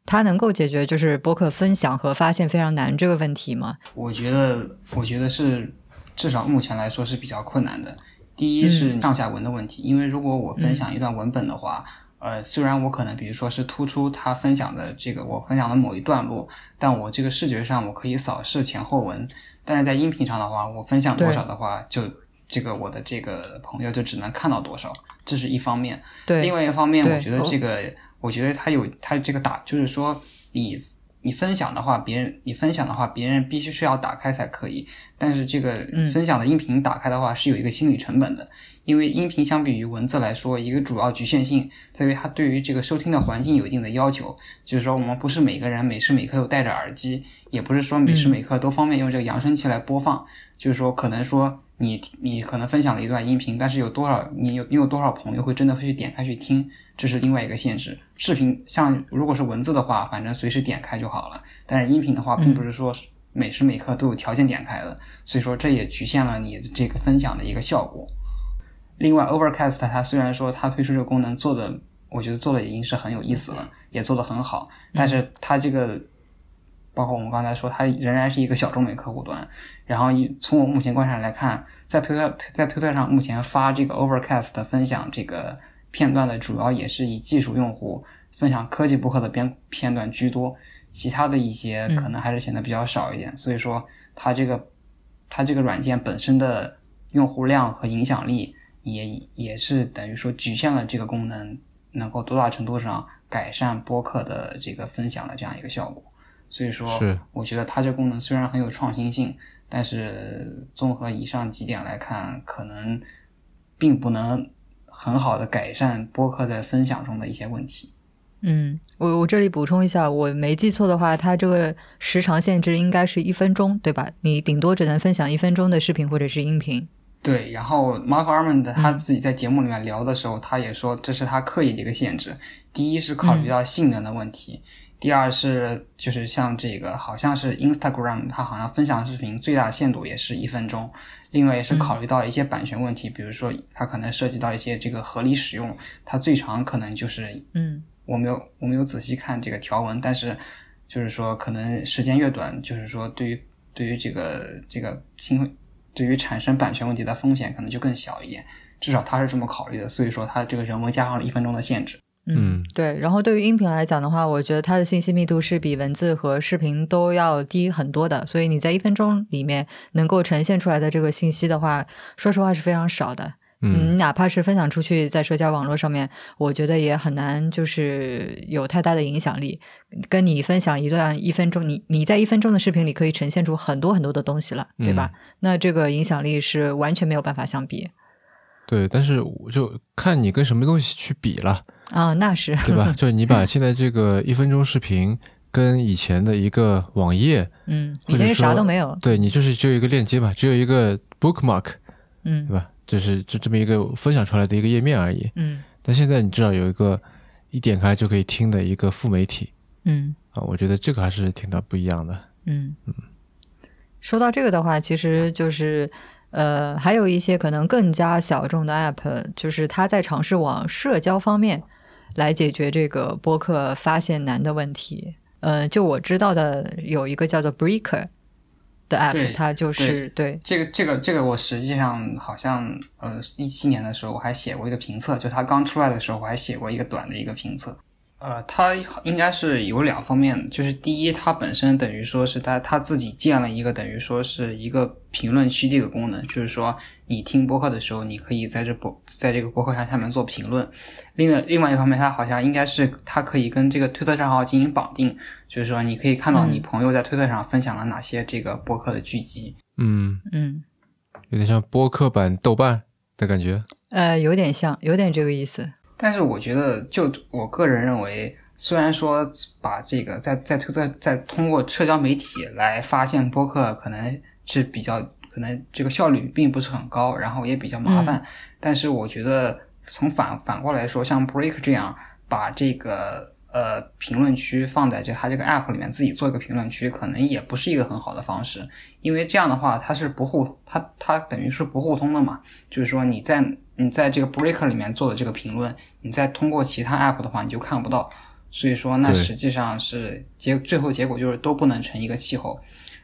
它能够解决就是播客分享和发现非常难这个问题吗？我觉得，我觉得是至少目前来说是比较困难的。第一是上下文的问题，因为如果我分享一段文本的话，呃，虽然我可能比如说是突出他分享的这个我分享的某一段落，但我这个视觉上我可以扫视前后文，但是在音频上的话，我分享多少的话，就这个我的这个朋友就只能看到多少，这是一方面。对，另外一方面，我觉得这个。我觉得他有他这个打，就是说你你分享的话，别人你分享的话，别人必须是要打开才可以。但是这个分享的音频打开的话，是有一个心理成本的，因为音频相比于文字来说，一个主要局限性在于它对于这个收听的环境有一定的要求。就是说，我们不是每个人每时每刻都戴着耳机，也不是说每时每刻都方便用这个扬声器来播放。就是说，可能说你你可能分享了一段音频，但是有多少你有你有多少朋友会真的会去点开去听？这是另外一个限制。视频像如果是文字的话，反正随时点开就好了。但是音频的话，并不是说每时每刻都有条件点开的，所以说这也局限了你这个分享的一个效果。另外，Overcast 它虽然说它推出这个功能做的，我觉得做的已经是很有意思了，也做的很好，但是它这个。包括我们刚才说，它仍然是一个小众美客户端。然后，从我目前观察来看，在推特在推特上目前发这个 Overcast 分享这个片段的，主要也是以技术用户分享科技博客的片片段居多，其他的一些可能还是显得比较少一点。所以说，它这个它这个软件本身的用户量和影响力，也也是等于说局限了这个功能能够多大程度上改善播客的这个分享的这样一个效果。所以说，我觉得它这功能虽然很有创新性，但是综合以上几点来看，可能并不能很好的改善播客在分享中的一些问题。嗯，我我这里补充一下，我没记错的话，它这个时长限制应该是一分钟，对吧？你顶多只能分享一分钟的视频或者是音频。对，然后 Mark Armand 他自己在节目里面聊的时候，他也说这是他刻意的一个限制。第一是考虑到性能的问题。第二是就是像这个，好像是 Instagram，它好像分享视频最大限度也是一分钟。另外也是考虑到一些版权问题，比如说它可能涉及到一些这个合理使用，它最长可能就是嗯，我没有我没有仔细看这个条文，但是就是说可能时间越短，就是说对于对于这个这个侵对于产生版权问题的风险可能就更小一点，至少他是这么考虑的，所以说他这个人为加上了一分钟的限制。嗯，对。然后对于音频来讲的话，我觉得它的信息密度是比文字和视频都要低很多的。所以你在一分钟里面能够呈现出来的这个信息的话，说实话是非常少的。嗯，哪怕是分享出去在社交网络上面，我觉得也很难就是有太大的影响力。跟你分享一段一分钟，你你在一分钟的视频里可以呈现出很多很多的东西了，对吧？那这个影响力是完全没有办法相比。对，但是我就看你跟什么东西去比了。啊，那是对吧？就是你把现在这个一分钟视频跟以前的一个网页，嗯，以前是啥都没有，对你就是只有一个链接嘛，只有一个 bookmark，嗯，对吧？就是就这么一个分享出来的一个页面而已，嗯。但现在你至少有一个一点开就可以听的一个副媒体，嗯，啊，我觉得这个还是挺大不一样的，嗯嗯。说到这个的话，其实就是。呃，还有一些可能更加小众的 App，就是它在尝试往社交方面来解决这个播客发现难的问题。呃，就我知道的有一个叫做 Breaker 的 App，它就是对这个这个这个，我实际上好像呃一七年的时候我还写过一个评测，就它刚出来的时候我还写过一个短的一个评测。呃，它应该是有两方面，就是第一，它本身等于说是它它自己建了一个等于说是一个评论区这个功能，就是说你听播客的时候，你可以在这播在这个播客上下面做评论。另外另外一方面，它好像应该是它可以跟这个推特账号进行绑定，就是说你可以看到你朋友在推特上分享了哪些这个播客的剧集。嗯嗯，有点像播客版豆瓣的感觉。呃，有点像，有点这个意思。但是我觉得，就我个人认为，虽然说把这个在在推在在通过社交媒体来发现播客，可能是比较可能这个效率并不是很高，然后也比较麻烦。但是我觉得从反反过来说，像 Break 这样把这个呃评论区放在这它这个 App 里面自己做一个评论区，可能也不是一个很好的方式，因为这样的话它是不互它它等于是不互通的嘛，就是说你在。你在这个 Breaker 里面做的这个评论，你再通过其他 App 的话，你就看不到。所以说，那实际上是结最后结果就是都不能成一个气候。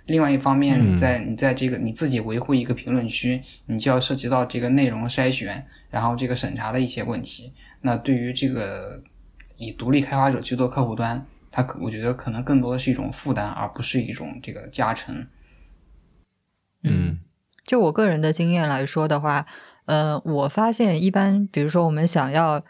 另外一方面，你在你在这个你自己维护一个评论区，你就要涉及到这个内容筛选，然后这个审查的一些问题。那对于这个以独立开发者去做客户端，它我觉得可能更多的是一种负担，而不是一种这个加成。嗯，就我个人的经验来说的话。呃，我发现一般，比如说我们想要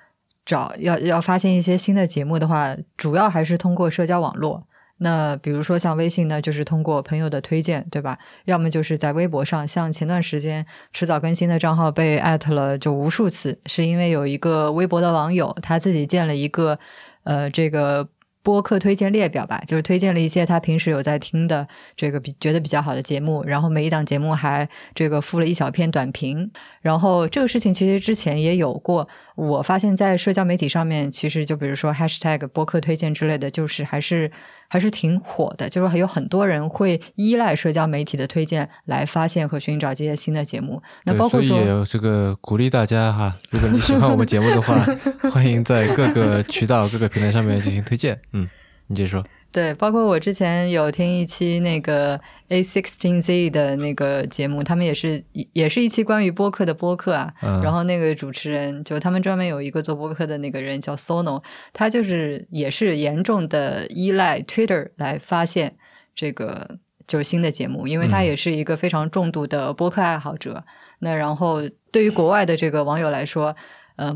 找要要发现一些新的节目的话，主要还是通过社交网络。那比如说像微信呢，就是通过朋友的推荐，对吧？要么就是在微博上，像前段时间迟早更新的账号被艾特了就无数次，是因为有一个微博的网友他自己建了一个呃这个播客推荐列表吧，就是推荐了一些他平时有在听的这个比觉得比较好的节目，然后每一档节目还这个附了一小篇短评。然后这个事情其实之前也有过，我发现在社交媒体上面，其实就比如说 hashtag 播客推荐之类的，就是还是还是挺火的，就是还有很多人会依赖社交媒体的推荐来发现和寻找这些新的节目。那包括所以说，这个鼓励大家哈，如果你喜欢我们节目的话，欢迎在各个渠道、各个平台上面进行推荐。嗯，你接着说。对，包括我之前有听一期那个 A sixteen Z 的那个节目，他们也是也是一期关于播客的播客啊。嗯然后那个主持人就他们专门有一个做播客的那个人叫 Sono，他就是也是严重的依赖 Twitter 来发现这个就是新的节目，因为他嗯也是一个非常重度的播客爱好者。那然后对于国外的这个网友来说，嗯，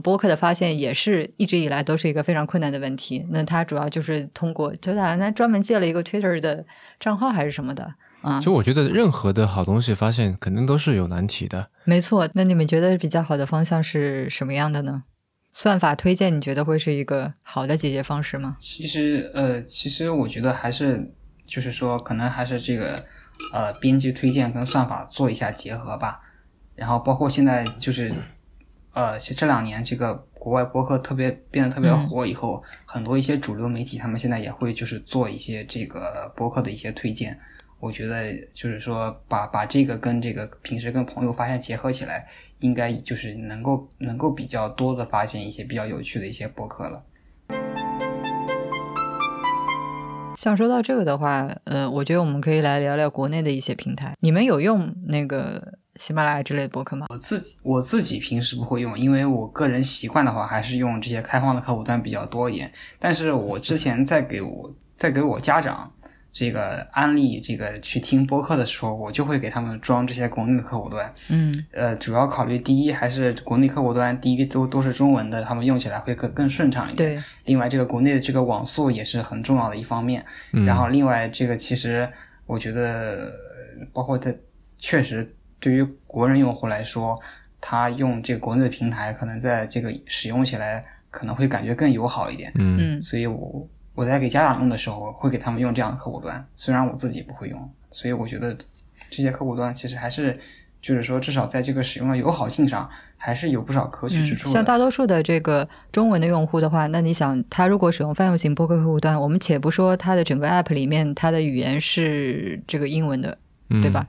播客的发现也是一直以来都是一个非常困难的问题。那它主要就是通过，就他他专门借了一个 Twitter 的账号还是什么的啊其，实我觉得任何的好东西发现肯定都是有难题的。没错。那你们觉得比较好的方向是什么样的呢？算法推荐你觉得会是一个好的解决方式吗？其实呃，其实我觉得还是就是说，可能还是这个呃编辑推荐跟算法做一下结合吧。然后包括现在就是呃，其实这两年这个国外播客特别变得特别火以后，很多一些主流媒体他们现在也会就是做一些这个播客的一些推荐。我觉得就是说把把这个跟这个平时跟朋友发现结合起来，应该就是能够能够比较多的发现一些比较有趣的一些播客了。像说到这个的话，呃，我觉得我们可以来聊聊国内的一些平台。你们有用那个喜马拉雅之类的播客吗？我自己我自己平时不会用，因为我个人习惯的话还是用这些开放的客户端比较多一点。但是我之前在给我在给我家长这个安利这个去听播客的时候，我就会给他们装这些国内的客户端。嗯呃，主要考虑第一还是国内客户端，第一都都是中文的，他们用起来会更更顺畅一点。对，另外，这个国内的这个网速也是很重要的一方面。嗯然后，另外这个其实我觉得，呃包括在确实对于国人用户来说，他用这个国内的平台，可能在这个使用起来可能会感觉更友好一点。嗯嗯所以我我在给家长用的时候，会给他们用这样的客户端，虽然我自己不会用。所以我觉得这些客户端其实还是。就是说，至少在这个使用的友好性上，还是有不少可取之嗯，处的。像大多数的这个中文的用户的话，那你想，他如果使用泛用型播客客户端，我们且不说它的整个 app 里面它的语言是这个英文的，嗯对吧？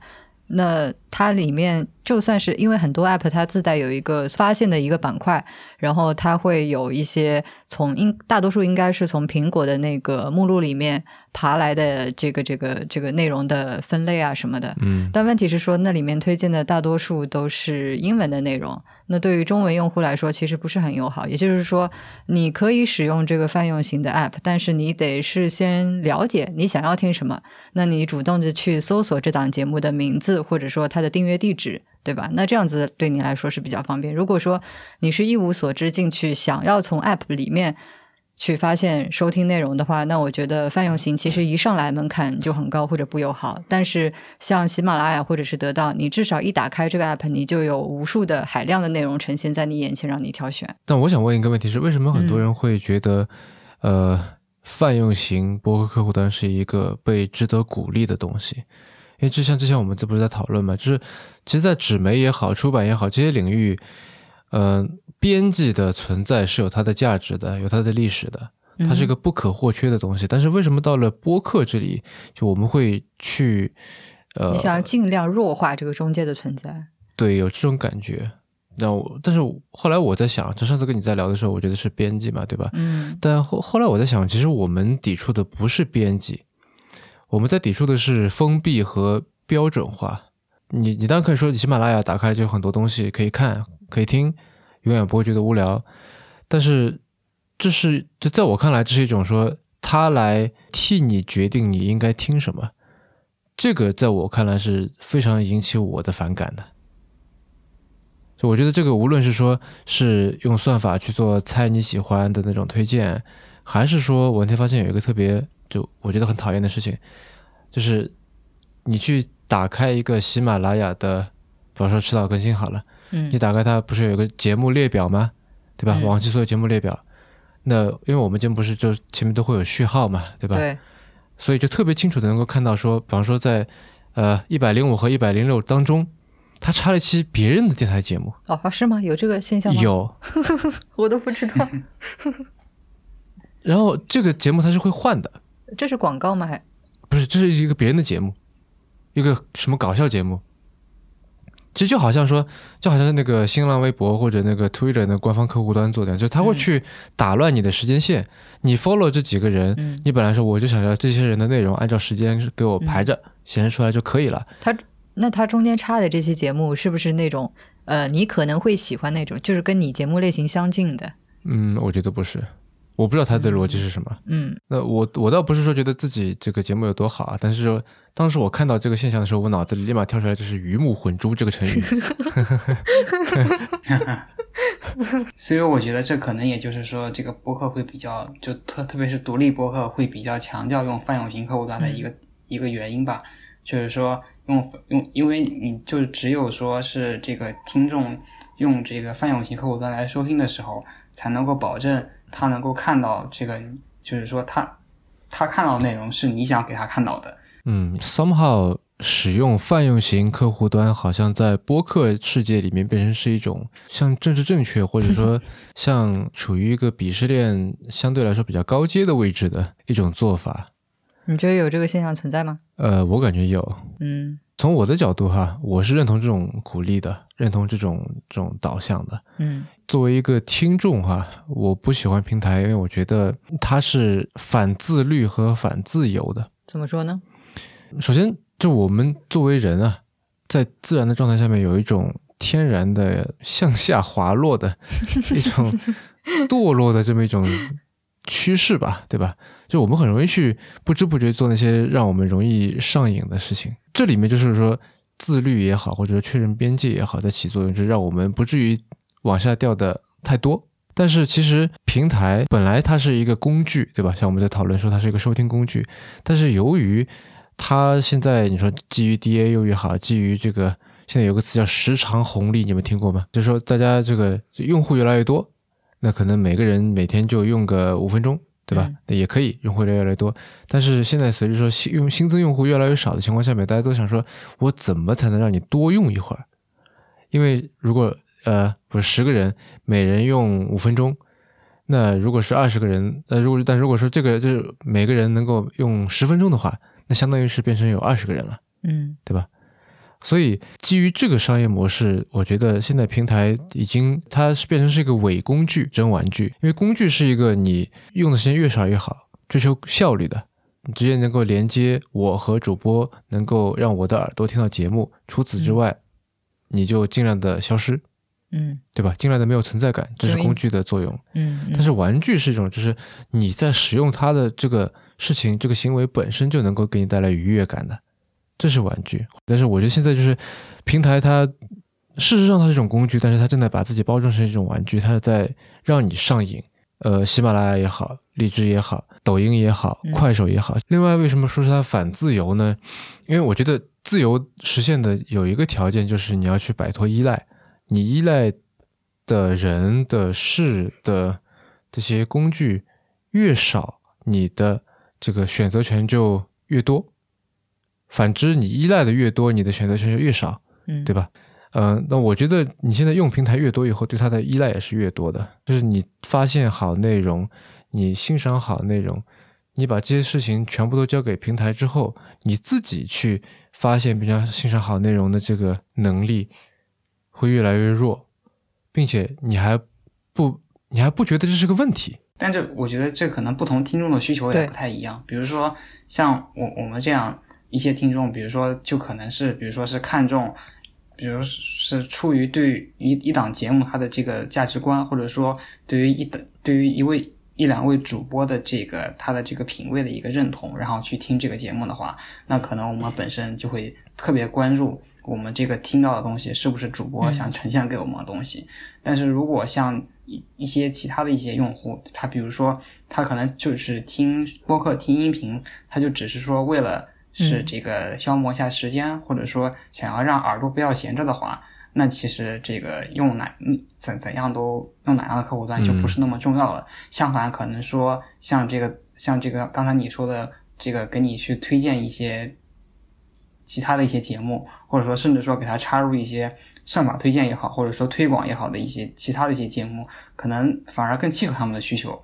那它里面就算是因为很多 app 它自带有一个发现的一个板块，然后它会有一些从应大多数应该是从苹果的那个目录里面爬来的这个这个这个内容的分类啊什么的。嗯但问题是说，那里面推荐的大多数都是英文的内容，那对于中文用户来说，其实不是很友好。也就是说，你可以使用这个泛用型的 app，但是你得事先了解你想要听什么，那你主动的去搜索这档节目的名字，或者说它的订阅地址，对吧？那这样子对你来说是比较方便。如果说你是一无所知进去，想要从 app 里面去发现收听内容的话，那我觉得泛用型其实一上来门槛就很高或者不友好。但是像喜马拉雅或者是得到，你至少一打开这个 app，你就有无数的海量的内容呈现在你眼前，让你挑选。但我想问一个问题是，为什么很多人会觉得，呃，泛用型播客客户端是一个被值得鼓励的东西？因为就像之前我们这不是在讨论嘛，就是其实，在纸媒也好、出版也好这些领域，呃，编辑的存在是有它的价值的，有它的历史的，它是一个不可或缺的东西。但是为什么到了播客这里，就我们会去，呃，你想要尽量弱化这个中介的存在。对，有这种感觉。那我，但是后来我在想，就上次跟你在聊的时候，我觉得是编辑嘛，对吧？嗯但后后来我在想，其实我们抵触的不是编辑，我们在抵触的是封闭和标准化。你你当然可以说，喜马拉雅打开就有很多东西可以看、可以听，永远不会觉得无聊。但是这是就在我看来，这是一种说他来替你决定你应该听什么，这个在我看来是非常引起我的反感的。就我觉得这个无论是说是用算法去做猜你喜欢的那种推荐，还是说我那天发现有一个特别就我觉得很讨厌的事情，就是你去打开一个喜马拉雅的，比方说迟早更新好了，嗯你打开它不是有一个节目列表吗？对吧？嗯往期所有节目列表，那因为我们节目不是就前面都会有序号嘛，对吧？对，所以就特别清楚的能够看到说，比方说在呃一百零五和一百零六当中，他插了一期别人的电台节目，哦，是吗？有这个现象吗？，有，我都不知道。然后这个节目它是会换的，这是广告吗？还不是，这是一个别人的节目，一个什么搞笑节目。其实就好像说，就好像是那个新浪微博或者那个 Twitter 的官方客户端做的，就是他会去打乱你的时间线。你 follow 这几个人，嗯你本来说我就想要这些人的内容按照时间给我排着、显示出来就可以了。他那他中间插的这些节目是不是那种呃你可能会喜欢那种，就是跟你节目类型相近的？嗯，我觉得不是，我不知道他的逻辑是什么。嗯那我我倒不是说觉得自己这个节目有多好啊，但是说当时我看到这个现象的时候，我脑子里立马跳出来就是“鱼目混珠”这个成语。所以我觉得这可能也就是说，这个播客会比较，就特特别是独立播客会比较强调用泛用型客户端的一个、一个原因吧，就是说用用，因为你就只有说是这个听众用这个泛用型客户端来收听的时候，才能够保证他能够看到这个，就是说他他看到的内容是你想给他看到的。嗯，somehow 使用泛用型客户端，好像在播客世界里面变成是一种像政治正确，或者说像处于一个鄙视链相对来说比较高阶的位置的一种做法。你觉得有这个现象存在吗？呃，我感觉有。嗯从我的角度哈，我是认同这种鼓励的，认同这种这种导向的。嗯作为一个听众哈，我不喜欢平台，因为我觉得它是反自律和反自由的。怎么说呢？首先，就我们作为人啊，在自然的状态下面有一种天然的向下滑落的一种 堕落的这么一种趋势吧，对吧？就我们很容易去不知不觉做那些让我们容易上瘾的事情。这里面就是说自律也好，或者说确认边界也好，在起作用，就是让我们不至于往下掉的太多。但是其实平台本来它是一个工具，对吧？像我们在讨论说它是一个收听工具，但是由于它现在你说基于 DAU 也好，基于这个现在有个词叫时长红利，你们听过吗？就是说大家这个用户越来越多，那可能每个人每天就用个五分钟，对吧？嗯也可以，用户越来越多。但是现在随着说新用新增用户越来越少的情况下面，大家都想说，我怎么才能让你多用一会儿？因为如果呃不是十个人，每人用五分钟，那如果是二十个人，呃如果但如果说这个就是每个人能够用十分钟的话，那相当于是变成有二十个人了。嗯对吧？所以基于这个商业模式，我觉得现在平台已经它是变成是一个伪工具、真玩具。因为工具是一个你用的时间越少越好，追求效率的，你直接能够连接我和主播，能够让我的耳朵听到节目。除此之外，你就尽量的消失，嗯对吧？尽量的没有存在感，这是工具的作用。嗯，但是玩具是一种，就是你在使用它的这个事情、这个行为本身就能够给你带来愉悦感的，这是玩具。但是我觉得现在就是平台它，事实上它是一种工具，但是它正在把自己包装成一种玩具，它是在让你上瘾。呃，喜马拉雅也好，荔枝也好，抖音也好嗯，快手也好。另外，为什么说是它反自由呢？因为我觉得自由实现的有一个条件，就是你要去摆脱依赖。你依赖的人的事的这些工具越少，你的这个选择权就越多。反之，你依赖的越多，你的选择权就越少，嗯对吧？嗯、那我觉得你现在用平台越多以后，对它的依赖也是越多的。就是你发现好内容，你欣赏好内容，你把这些事情全部都交给平台之后，你自己去发现并且欣赏好内容的这个能力会越来越弱，并且你还不你还不觉得这是个问题。但这我觉得这可能不同听众的需求也不太一样。比如说像我我们这样一些听众，比如说就可能是比如说是看重，比如是出于对于一一档节目它的这个价值观，或者说对于一档对于一位一两位主播的这个他的这个品味的一个认同，然后去听这个节目的话，那可能我们本身就会特别关注我们这个听到的东西是不是主播想呈现给我们的东西。但是如果像一一些其他的一些用户，他比如说他可能就是听播客、听音频，他就只是说为了是嗯这个消磨一下时间，或者说想要让耳朵不要闲着的话，那其实这个用哪怎怎样都用哪样的客户端就不是那么重要了。相反，可能说像这个像这个刚才你说的这个，给你去推荐一些其他的一些节目，或者说甚至说给他插入一些算法推荐也好，或者说推广也好的一些其他的一些节目，可能反而更契合他们的需求。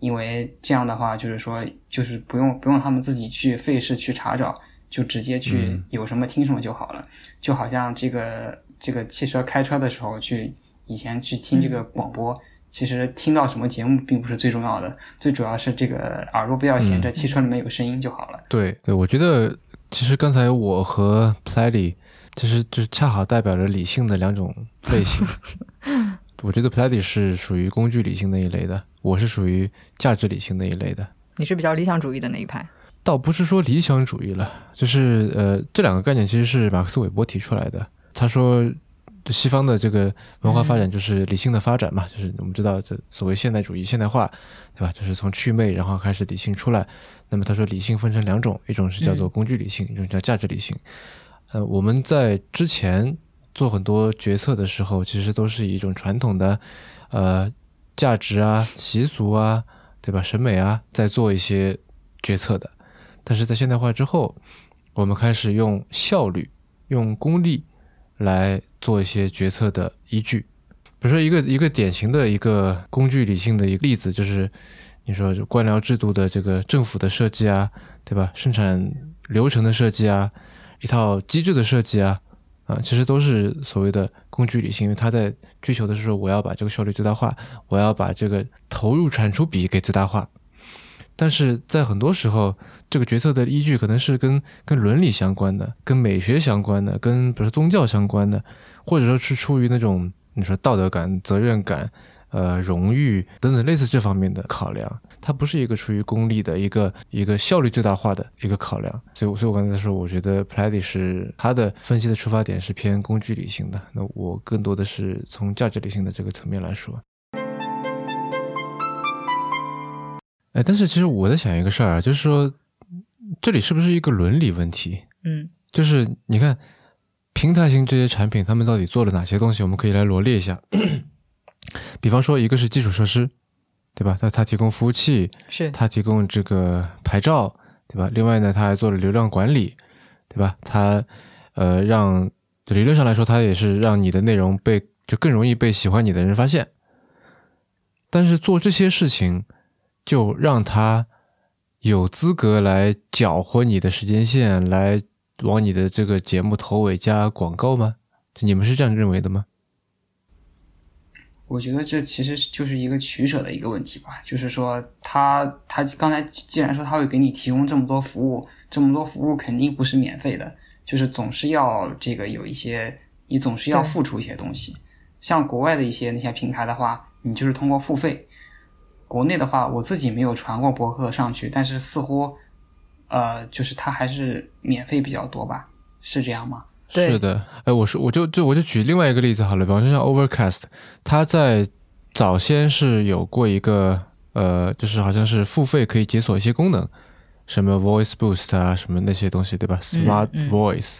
因为这样的话，就是说，就是不用不用他们自己去费事去查找，就直接去有什么听什么就好了。就好像这个这个汽车开车的时候去以前去听这个广播，其实听到什么节目并不是最重要的，最主要是这个耳朵不要闲着，汽车里面有声音就好了。对对，我觉得其实刚才我和 Play 其实就是恰好代表着理性的两种类型。我觉得 Play 是属于工具理性那一类的，我是属于价值理性那一类的。你是比较理想主义的那一派？倒不是说理想主义了，就是呃，这两个概念其实是马克思韦伯提出来的。他说，西方的这个文化发展就是理性的发展嘛，就是我们知道这所谓现代主义现代化，对吧？就是从祛魅然后开始理性出来。那么他说，理性分成两种，一种是叫做工具理性，一种叫价值理性。呃，我们在之前。做很多决策的时候，其实都是以一种传统的，呃，价值啊、习俗啊，对吧？审美啊，在做一些决策的。但是在现代化之后，我们开始用效率、用功利来做一些决策的依据。比如说，一个一个典型的一个工具理性的一个例子，就是你说官僚制度的这个政府的设计啊，对吧？生产流程的设计啊，一套机制的设计啊。啊，其实都是所谓的工具理性，因为他在追求的是说，我要把这个效率最大化，我要把这个投入产出比给最大化。但是在很多时候，这个决策的依据可能是跟跟伦理相关的，跟美学相关的，跟比如说宗教相关的，或者说是出于那种你说道德感、责任感。呃，荣誉等等类似这方面的考量，它不是一个出于功利的一个一个效率最大化的一个考量。所以，所以我刚才说，我觉得 Plady 是他的分析的出发点是偏工具理性的，那我更多的是从价值理性的这个层面来说。哎，但是其实我在想一个事儿啊，就是说这里是不是一个伦理问题？嗯，就是你看平台型这些产品，他们到底做了哪些东西？我们可以来罗列一下。比方说，一个是基础设施，对吧？它它提供服务器，是它提供这个牌照，对吧？另外呢，它还做了流量管理，对吧？它呃，让理论上来说，它也是让你的内容被就更容易被喜欢你的人发现。但是做这些事情，就让他有资格来搅和你的时间线，来往你的这个节目头尾加广告吗？你们是这样认为的吗？我觉得这其实就是一个取舍的一个问题吧，就是说他他刚才既然说他会给你提供这么多服务，这么多服务肯定不是免费的，就是总是要这个有一些，你总是要付出一些东西。像国外的一些那些平台的话，你就是通过付费；国内的话，我自己没有传过博客上去，但是似乎呃，就是它还是免费比较多吧？是这样吗？是的，哎，我说我就就我就举另外一个例子好了，比方说像 Overcast，它在早先是有过一个呃，就是好像是付费可以解锁一些功能，什么 Voice Boost 啊，什么那些东西，对吧？Smart Voice，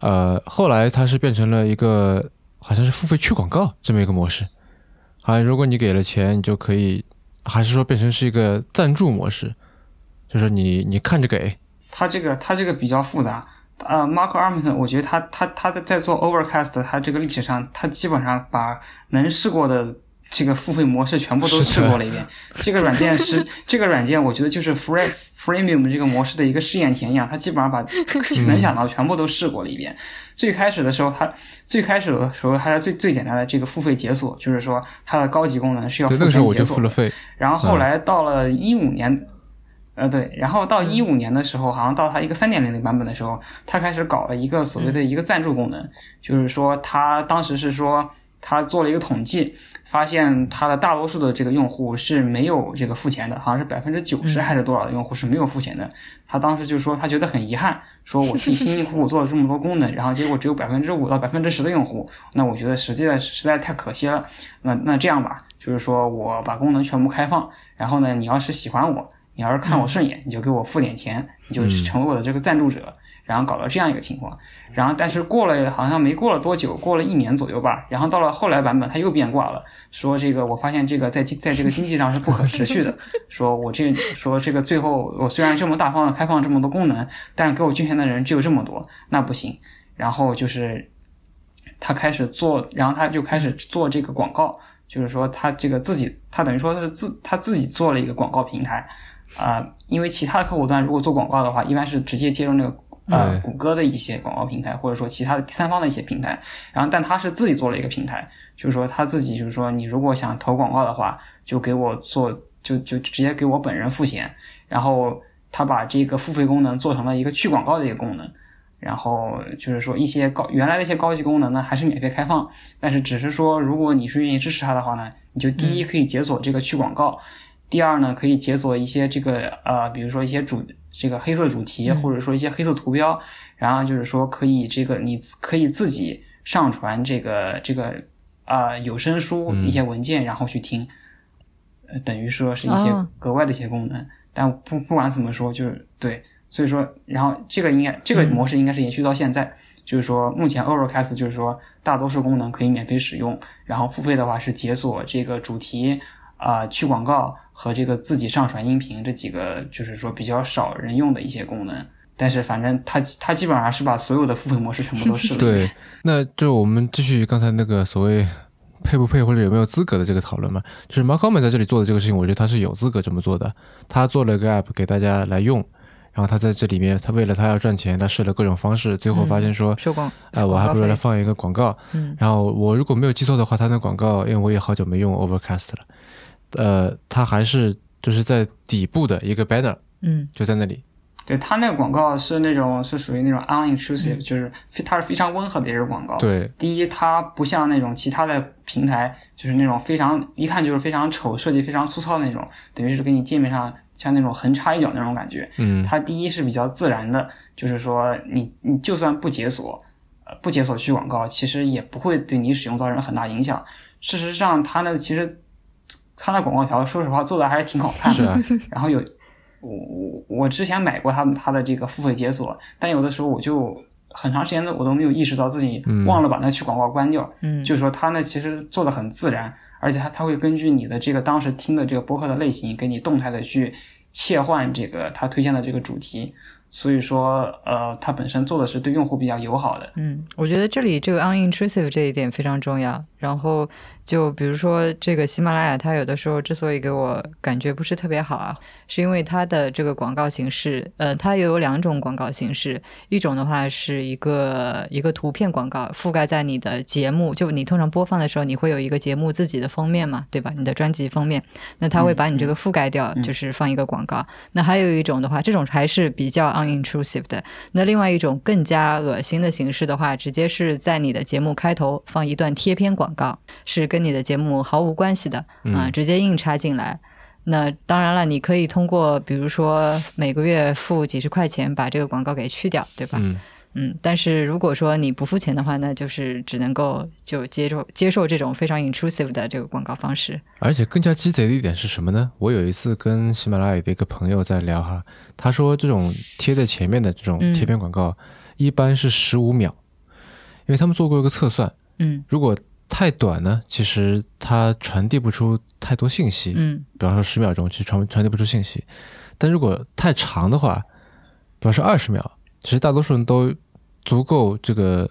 呃，后来它是变成了一个好像是付费去广告这么一个模式，好像如果你给了钱，你就可以，还是说变成是一个赞助模式，就是你你看着给，它这个它这个比较复杂。呃，Mark Armington，我觉得他他他在在做 Overcast，他这个历史上，他基本上把能试过的这个付费模式全部都试过了一遍。这个软件是 这个软件，我觉得就是 Free Freemium 这个模式的一个试验田一样，他基本上把能想到全部都试过了一遍。最开始的时候，他最开始的时候，还是最最简单的这个付费解锁，就是说它的高级功能是要付费解锁。然后后来到了一五年。呃，对，然后到一五年的时候，好像到它一个三点零的版本的时候，他开始搞了一个所谓的一个赞助功能，就是说他当时是说他做了一个统计，发现他的大多数的这个用户是没有这个付钱的，好像是百分之九十还是多少的用户是没有付钱的。他当时就说他觉得很遗憾，说我自己辛辛苦苦做了这么多功能，然后结果只有百分之五到百分之十的用户，那我觉得实际的实在太可惜了。那那这样吧，就是说我把功能全部开放，然后呢，你要是喜欢我。你要是看我顺眼，你就给我付点钱，你就成为我的这个赞助者。然后搞到这样一个情况。然后但是过了好像没过了多久，过了一年左右吧，然后到了后来版本，它又变卦了，说这个我发现这个在在这个经济上是不可持续的，说我这说这个最后我虽然这么大方的开放这么多功能，但是给我捐钱的人只有这么多，那不行。然后就是他开始做，然后他就开始做这个广告。就是说，他这个自己，他等于说是自他自己做了一个广告平台，啊，因为其他的客户端如果做广告的话，一般是直接接入那个呃谷歌的一些广告平台，或者说其他的第三方的一些平台。然后，但他是自己做了一个平台，就是说他自己就是说，你如果想投广告的话，就给我做，就就直接给我本人付钱。然后他把这个付费功能做成了一个去广告的一个功能。然后就是说，一些高原来的一些高级功能呢，还是免费开放，但是只是说，如果你是愿意支持它的话呢，你就第一可以解锁这个去广告，第二呢可以解锁一些这个呃，比如说一些主这个黑色主题，或者说一些黑色图标，然后就是说可以这个你可以自己上传这个这个啊有声书一些文件，然后去听，呃，等于说是一些额外的一些功能，但不不管怎么说，就是对。所以说，然后这个应该这个模式应该是延续到现在，就是说目前 Overcast 就是说大多数功能可以免费使用，然后付费的话是解锁这个主题啊去广告和这个自己上传音频这几个就是说比较少人用的一些功能。但是反正它它基本上是把所有的付费模式全部都试了。对，那就我们继续刚才那个所谓配不配或者有没有资格的这个讨论嘛，就是 Mark Gurman 在这里做的这个事情，我觉得他是有资格这么做的，他做了一个 App 给大家来用。然后他在这里面，他为了他要赚钱，他试了各种方式，最后发现说，哎，我还不如来放一个广告。嗯，然后我如果没有记错的话，他那广告，因为我也好久没用 Overcast 了，呃，它还是就是在底部的一个 banner，嗯，就在那里。对他那个广告是那种是属于那种 unintrusive，就是它是非常温和的一个广告。对，第一，它不像那种其他的平台，就是那种非常一看就是非常丑、设计非常粗糙的那种，等于是给你界面上。像那种横插一脚那种感觉，嗯，它第一是比较自然的，就是说你你就算不解锁，呃，不解锁去广告，其实也不会对你使用造成很大影响。事实上，它呢其实它那广告条，说实话做的还是挺好看的。然后有我我我之前买过它它的这个付费解锁，但有的时候我就很长时间的我都没有意识到自己忘了把那去广告关掉。嗯，就是说它呢其实做的很自然。而且它它会根据你的这个当时听的这个播客的类型，给你动态的去切换这个它推荐的这个主题。所以说，呃，它本身做的是对用户比较友好的。嗯，我觉得这里这个 unintrusive 这一点非常重要。然后，就比如说这个喜马拉雅，它有的时候之所以给我感觉不是特别好啊。是因为它的这个广告形式，呃，它也有两种广告形式。一种的话是一个一个图片广告，覆盖在你的节目，就你通常播放的时候，你会有一个节目自己的封面嘛，对吧？你的专辑封面，那它会把你这个覆盖掉，就是放一个广告。那还有一种的话，这种还是比较 unintrusive 的。那另外一种更加恶心的形式的话，直接是在你的节目开头放一段贴片广告，是跟你的节目毫无关系的啊，直接硬插进来。那当然了，你可以通过比如说每个月付几十块钱把这个广告给去掉，对吧？嗯嗯。但是如果说你不付钱的话，那就是只能够就接受接受这种非常 intrusive 的这个广告方式。而且更加鸡贼的一点是什么呢？我有一次跟喜马拉雅的一个朋友在聊哈，他说这种贴在前面的这种贴片广告一般是十五秒，因为他们做过一个测算，嗯，如果太短呢，其实它传递不出太多信息。嗯，比方说十秒钟，其实传传递不出信息。但如果太长的话，比方说二十秒，其实大多数人都足够这个，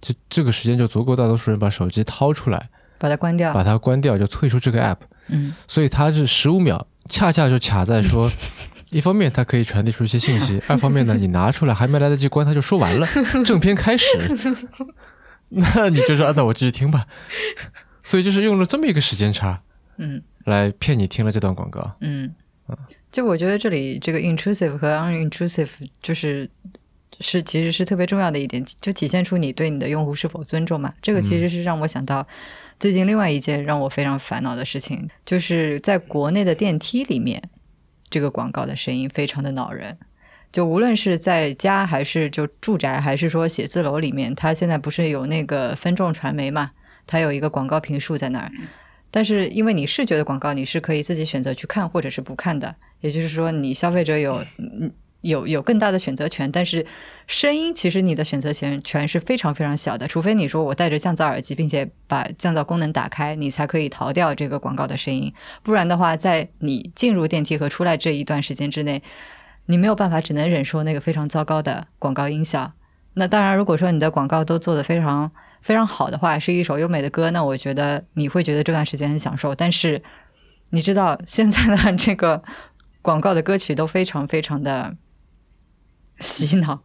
这这个时间就足够大多数人把手机掏出来，把它关掉，把它关掉就退出这个 app。嗯，所以它是十五秒，恰恰就卡在说，一方面它可以传递出一些信息，二方面呢，你拿出来还没来得及关，它就说完了，正片开始。那你就说，那我继续听吧。所以就是用了这么一个时间差，嗯，来骗你听了这段广告。嗯，就我觉得这里这个 intrusive 和 unintrusive 就是是其实是特别重要的一点，就体现出你对你的用户是否尊重嘛。这个其实是让我想到最近另外一件让我非常烦恼的事情，就是在国内的电梯里面，这个广告的声音非常的恼人。就无论是在家还是就住宅，还是说写字楼里面，它现在不是有那个分众传媒嘛？它有一个广告评述在那儿。但是因为你视觉的广告，你是可以自己选择去看或者是不看的。也就是说，你消费者有，有有更大的选择权，但是声音其实你的选择权权是非常非常小的，除非你说我戴着降噪耳机，并且把降噪功能打开，你才可以逃掉这个广告的声音，不然的话，在你进入电梯和出来这一段时间之内，你没有办法，只能忍受那个非常糟糕的广告音效。那当然，如果说你的广告都做得非常非常好的话，是一首优美的歌，那我觉得你会觉得这段时间很享受。但是你知道现在的这个广告的歌曲都非常非常的。洗脑，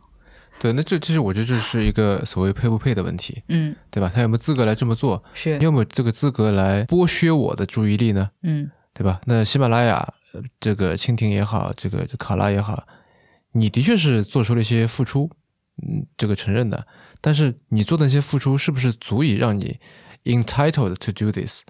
对，那这其实我觉得这是一个所谓配不配的问题，嗯，对吧？他有没有资格来这么做？是你有没有这个资格来剥削我的注意力呢？嗯，对吧？那喜马拉雅这个蜻蜓也好，这个考拉也好，你的确是做出了一些付出，嗯，这个承认的。但是你做的那些付出是不是足以让你 entitled to do this，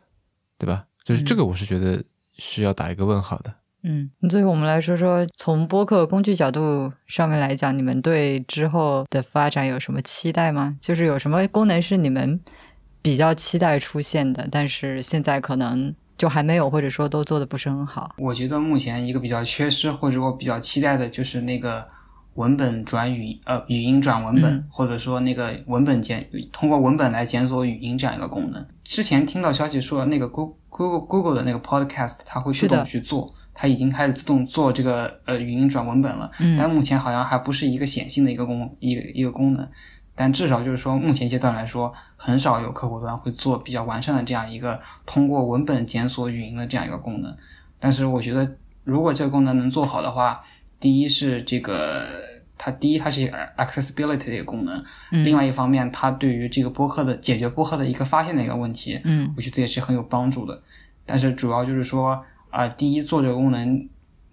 对吧？就是这个，我是觉得是要打一个问号的。嗯，最后我们来说说，从播客工具角度上面来讲，你们对之后的发展有什么期待吗？就是有什么功能是你们比较期待出现的，但是现在可能就还没有，或者说都做的不是很好。我觉得目前一个比较缺失，或者我比较期待的就是那个文本转语，呃，语音转文本，或者说那个文本检，通过文本来检索语音这样一个功能。之前听到消息说，那个 Google Google Google 的那个 Podcast 它会自动去做。它已经开始自动做这个呃语音转文本了，但目前好像还不是一个显性的一个功一个一个功能，但至少就是说目前阶段来说，很少有客户端会做比较完善的这样一个通过文本检索语音的这样一个功能。但是我觉得如果这个功能能做好的话，第一是这个它第一它是 accessibility 的一个功能，另外一方面它对于这个播客的解决播客的一个发现的一个问题，嗯，我觉得也是很有帮助的。但是主要就是说。啊，第一做这个功能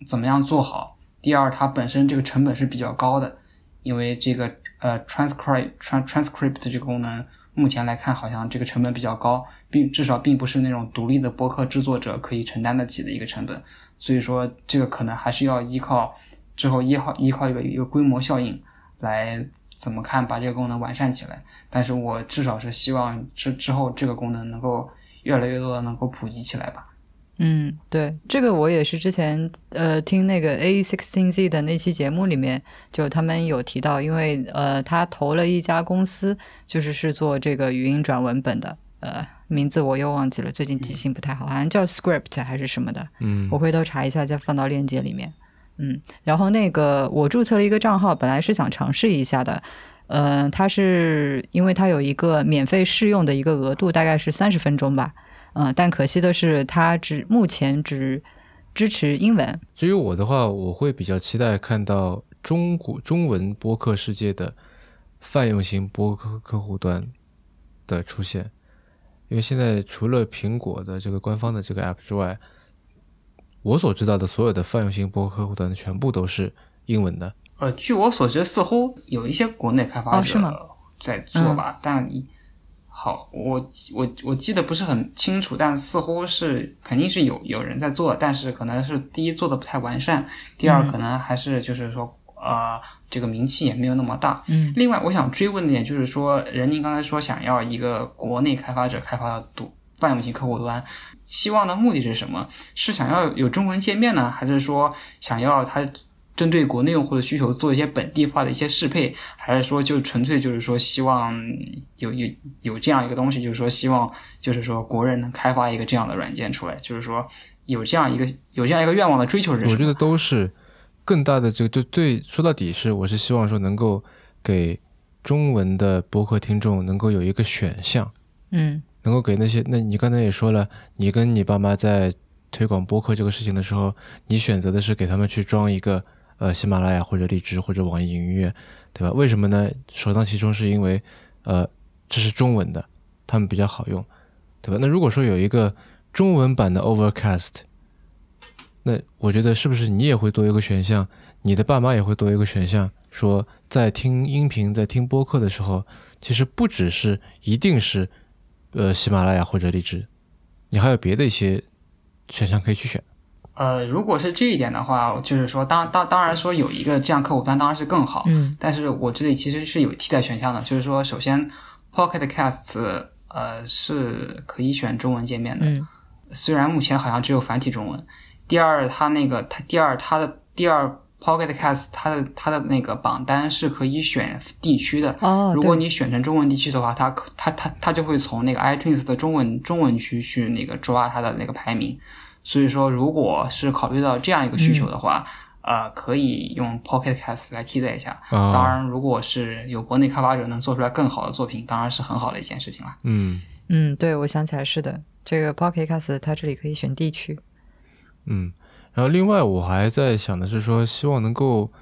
怎么样做好？第二，它本身这个成本是比较高的，因为这个呃，transcribe trans transcript 这个功能目前来看好像这个成本比较高，并至少并不是那种独立的播客制作者可以承担得起的一个成本，所以说这个可能还是要依靠之后依靠依靠一个一个规模效应来怎么看把这个功能完善起来。但是我至少是希望之之后这个功能能够越来越多的能够普及起来吧。嗯，对，这个我也是之前呃听那个 A sixteen Z 的那期节目里面，就他们有提到，因为呃他投了一家公司，就是是做这个语音转文本的，呃名字我又忘记了，最近记性不太好，好像叫 Script 还是什么的，嗯，我回头查一下再放到链接里面，嗯，然后那个我注册了一个账号，本来是想尝试一下的，呃，它是因为它有一个免费试用的一个额度，大概是三十分钟吧。嗯，但可惜的是，它只目前只支持英文。至于我的话，我会比较期待看到中国中文播客世界的泛用型播客客户端的出现，因为现在除了苹果的这个官方的这个 App 之外，我所知道的所有的泛用型播客客户端全部都是英文的。呃，据我所知，似乎有一些国内开发者在做吧，但。好，我我我记得不是很清楚，但似乎是肯定是有有人在做，但是可能是第一做的不太完善，第二可能还是就是说呃这个名气也没有那么大。嗯，另外我想追问的点就是说，任宁刚才说想要一个国内开发者开发的独泛用型客户端，希望的目的是什么？是想要有中文界面呢，还是说想要它？针对国内用户的需求做一些本地化的一些适配，还是说就纯粹就是说希望有有有这样一个东西，就是说希望就是说国人能开发一个这样的软件出来，就是说有这样一个有这样一个愿望的追求是？我觉得都是更大的这个就最说到底是我是希望说能够给中文的博客听众能够有一个选项，嗯，能够给那些那你刚才也说了，你跟你爸妈在推广播客这个事情的时候，你选择的是给他们去装一个。呃，喜马拉雅或者荔枝或者网易云音乐，对吧？为什么呢？首当其冲是因为，呃，这是中文的，他们比较好用，对吧？那如果说有一个中文版的 Overcast，那我觉得是不是你也会多一个选项？你的爸妈也会多一个选项，说在听音频、在听播客的时候，其实不只是一定是呃喜马拉雅或者荔枝，你还有别的一些选项可以去选。呃，如果是这一点的话，就是说，当当当然说有一个这样客户端当然是更好，嗯，但是我这里其实是有替代选项的，就是说，首先，Pocket Cast 呃是可以选中文界面的，嗯，虽然目前好像只有繁体中文。第二，它那个它第二它的第二 Pocket Cast 它的它的那个榜单是可以选地区的。哦，如果你选成中文地区的话，它可它它它就会从那个 iTunes 的中文中文区去那个抓它的那个排名。所以说，如果是考虑到这样一个需求的话，呃，可以用 Pocket Cast 来替代一下。啊当然，如果是有国内开发者能做出来更好的作品，当然是很好的一件事情了。嗯嗯，对，我想起来是的，这个 Pocket Cast 它这里可以选地区。嗯，然后另外我还在想的是说，希望能够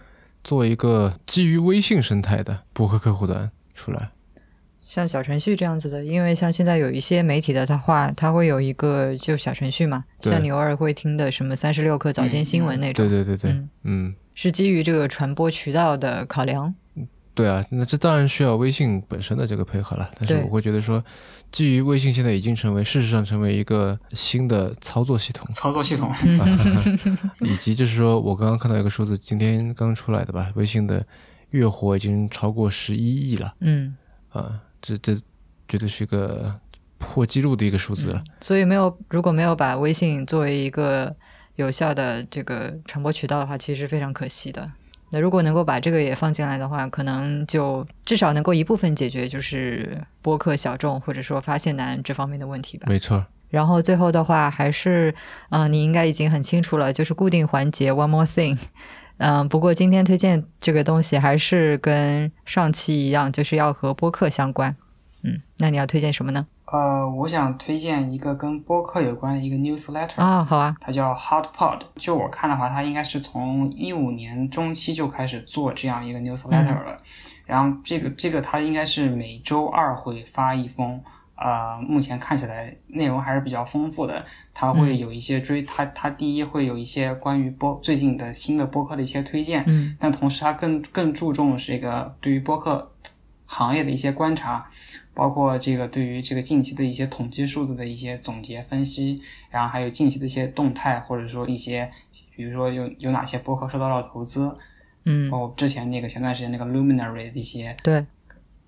做一个基于微信生态的博客客户端出来。像小程序这样子的，因为像现在有一些媒体的它话，它会有一个就小程序嘛，像你偶尔会听的什么三十六氪早间新闻那种，对对对对，嗯嗯是基于这个传播渠道的考量。对啊，那这当然需要微信本身的这个配合了。但是我会觉得说，基于微信现在已经成为事实上成为一个新的操作系统，操作系统，以及就是说我刚刚看到一个数字，今天刚出来的吧，微信的月活已经超过十一亿了嗯，啊、这这绝对是一个破纪录的一个数字了。所以没有如果没有把微信作为一个有效的这个传播渠道的话，其实是非常可惜的。那如果能够把这个也放进来的话，可能就至少能够一部分解决就是播客小众或者说发现难这方面的问题吧。没错，然后最后的话，还是嗯、呃你应该已经很清楚了，就是固定环节 One More Thing。嗯、不过今天推荐这个东西还是跟上期一样，就是要和播客相关。嗯，那你要推荐什么呢？呃，我想推荐一个跟播客有关的一个 newsletter，、啊、好啊，它叫 HotPod。就我看的话，它应该是从一五年中期就开始做这样一个 newsletter 了。然后这个这个它应该是每周二会发一封，呃，目前看起来内容还是比较丰富的。它会有一些追，它它第一会有一些关于播最近的新的播客的一些推荐，嗯。但同时它更更注重是一个对于播客行业的一些观察，包括这个对于这个近期的一些统计数字的一些总结分析，然后还有近期的一些动态，或者说一些，比如说有有哪些播客受到了投资，嗯。包，括之前那个前段时间那个 Luminary 的一些对，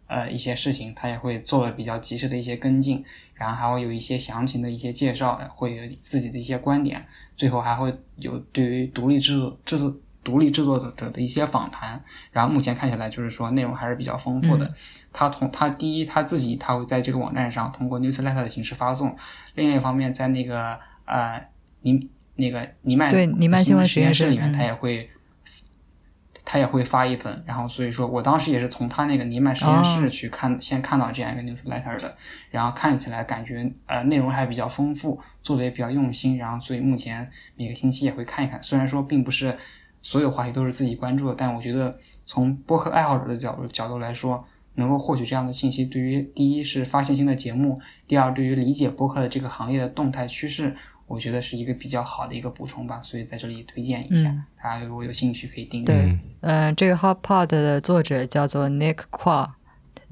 呃一些事情，他也会做了比较及时的一些跟进，然后还会有一些详情的一些介绍，会有自己的一些观点，最后还会有对于独立制作制作独立制作者的一些访谈，然后目前看起来就是说内容还是比较丰富的。他同他第一他自己他会在这个网站上通过 newsletter 的形式发送，另一方面在那个呃尼那个尼曼对尼曼新闻实实验室室里面，嗯他也会。他也会发一份，然后所以说我当时也是从他那个尼曼实验室去看，先看到这样一个 newsletter 的，然后看起来感觉呃内容还比较丰富，做的也比较用心，然后所以目前每个星期也会看一看。虽然说并不是所有话题都是自己关注的，但我觉得从播客爱好者的角度角度来说，能够获取这样的信息，对于第一是发现新的节目，第二对于理解播客的这个行业的动态趋势，我觉得是一个比较好的一个补充吧。所以在这里推荐一下，嗯大家如果有兴趣可以订阅。对嗯呃，这个 HotPod 的作者叫做 Nick Qua，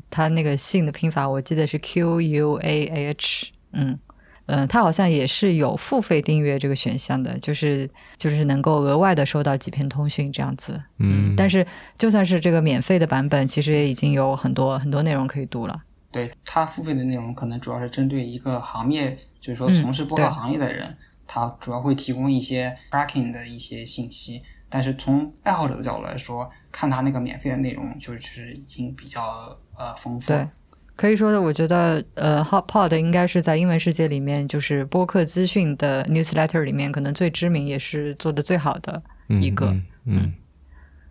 他那个姓的拼法我记得是 Q U A H，嗯。嗯，他好像也是有付费订阅这个选项的，就是就是能够额外的收到几篇通讯这样子。嗯，但是就算是这个免费的版本，其实也已经有很多很多内容可以读了。对它付费的内容可能主要是针对一个行业，就是说嗯从事播客行业的人，他主要会提供一些 tracking 的一些信息。但是从爱好者的角度来说，看他那个免费的内容，就是已经比较呃丰富对。，可以说的，我觉得呃，HotPod 应该是在英文世界里面，就是播客资讯的 newsletter 里面，可能最知名也是做的最好的。一个嗯嗯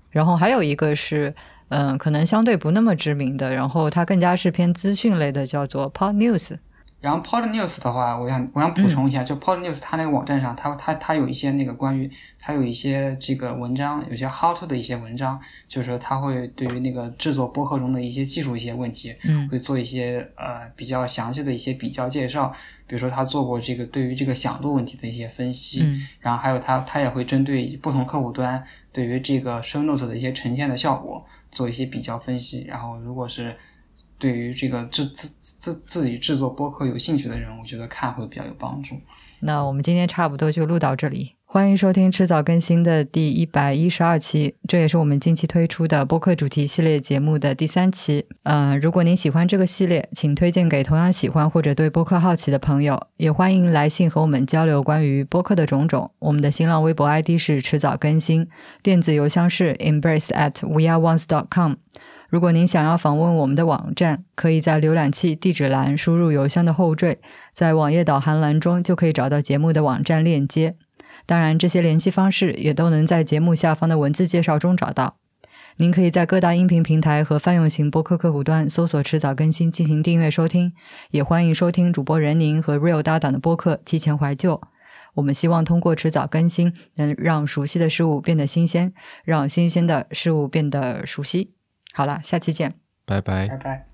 然后还有一个是，嗯、可能相对不那么知名的，然后它更加是偏资讯类的，叫做 Pod News。然后 Pod News 的话，我想我想补充一下，就 Pod News 它那个网站上，它它它有一些那个关于它有一些这个文章，有些 how to 的一些文章，就是说它会对于那个制作播客中的一些技术一些问题，嗯。会做一些呃比较详细的一些比较介绍，比如说他做过这个对于这个响度问题的一些分析，嗯。然后还有他他也会针对不同客户端对于这个 show notes 的一些呈现的效果做一些比较分析，然后如果是对于这个制自自自己制作播客有兴趣的人，我觉得看会比较有帮助。那我们今天差不多就录到这里。欢迎收听迟早更新的第一百一十二期，这也是我们近期推出的播客主题系列节目的第三期。嗯，如果您喜欢这个系列，请推荐给同样喜欢或者对播客好奇的朋友，也欢迎来信和我们交流关于播客的种种。我们的新浪微博 ID 是迟早更新，电子邮箱是 embrace at weareones dot com。如果您想要访问我们的网站，可以在浏览器地址栏输入邮箱的后缀，在网页导航栏中就可以找到节目的网站链接。当然，这些联系方式也都能在节目下方的文字介绍中找到。您可以在各大音频平台和泛用型播客客户端搜索“迟早更新”进行订阅收听，也欢迎收听主播任宁和 Real 搭档的播客《提前怀旧》。我们希望通过迟早更新，能让熟悉的事物变得新鲜，让新鲜的事物变得熟悉。好了，下期见，拜拜拜。拜。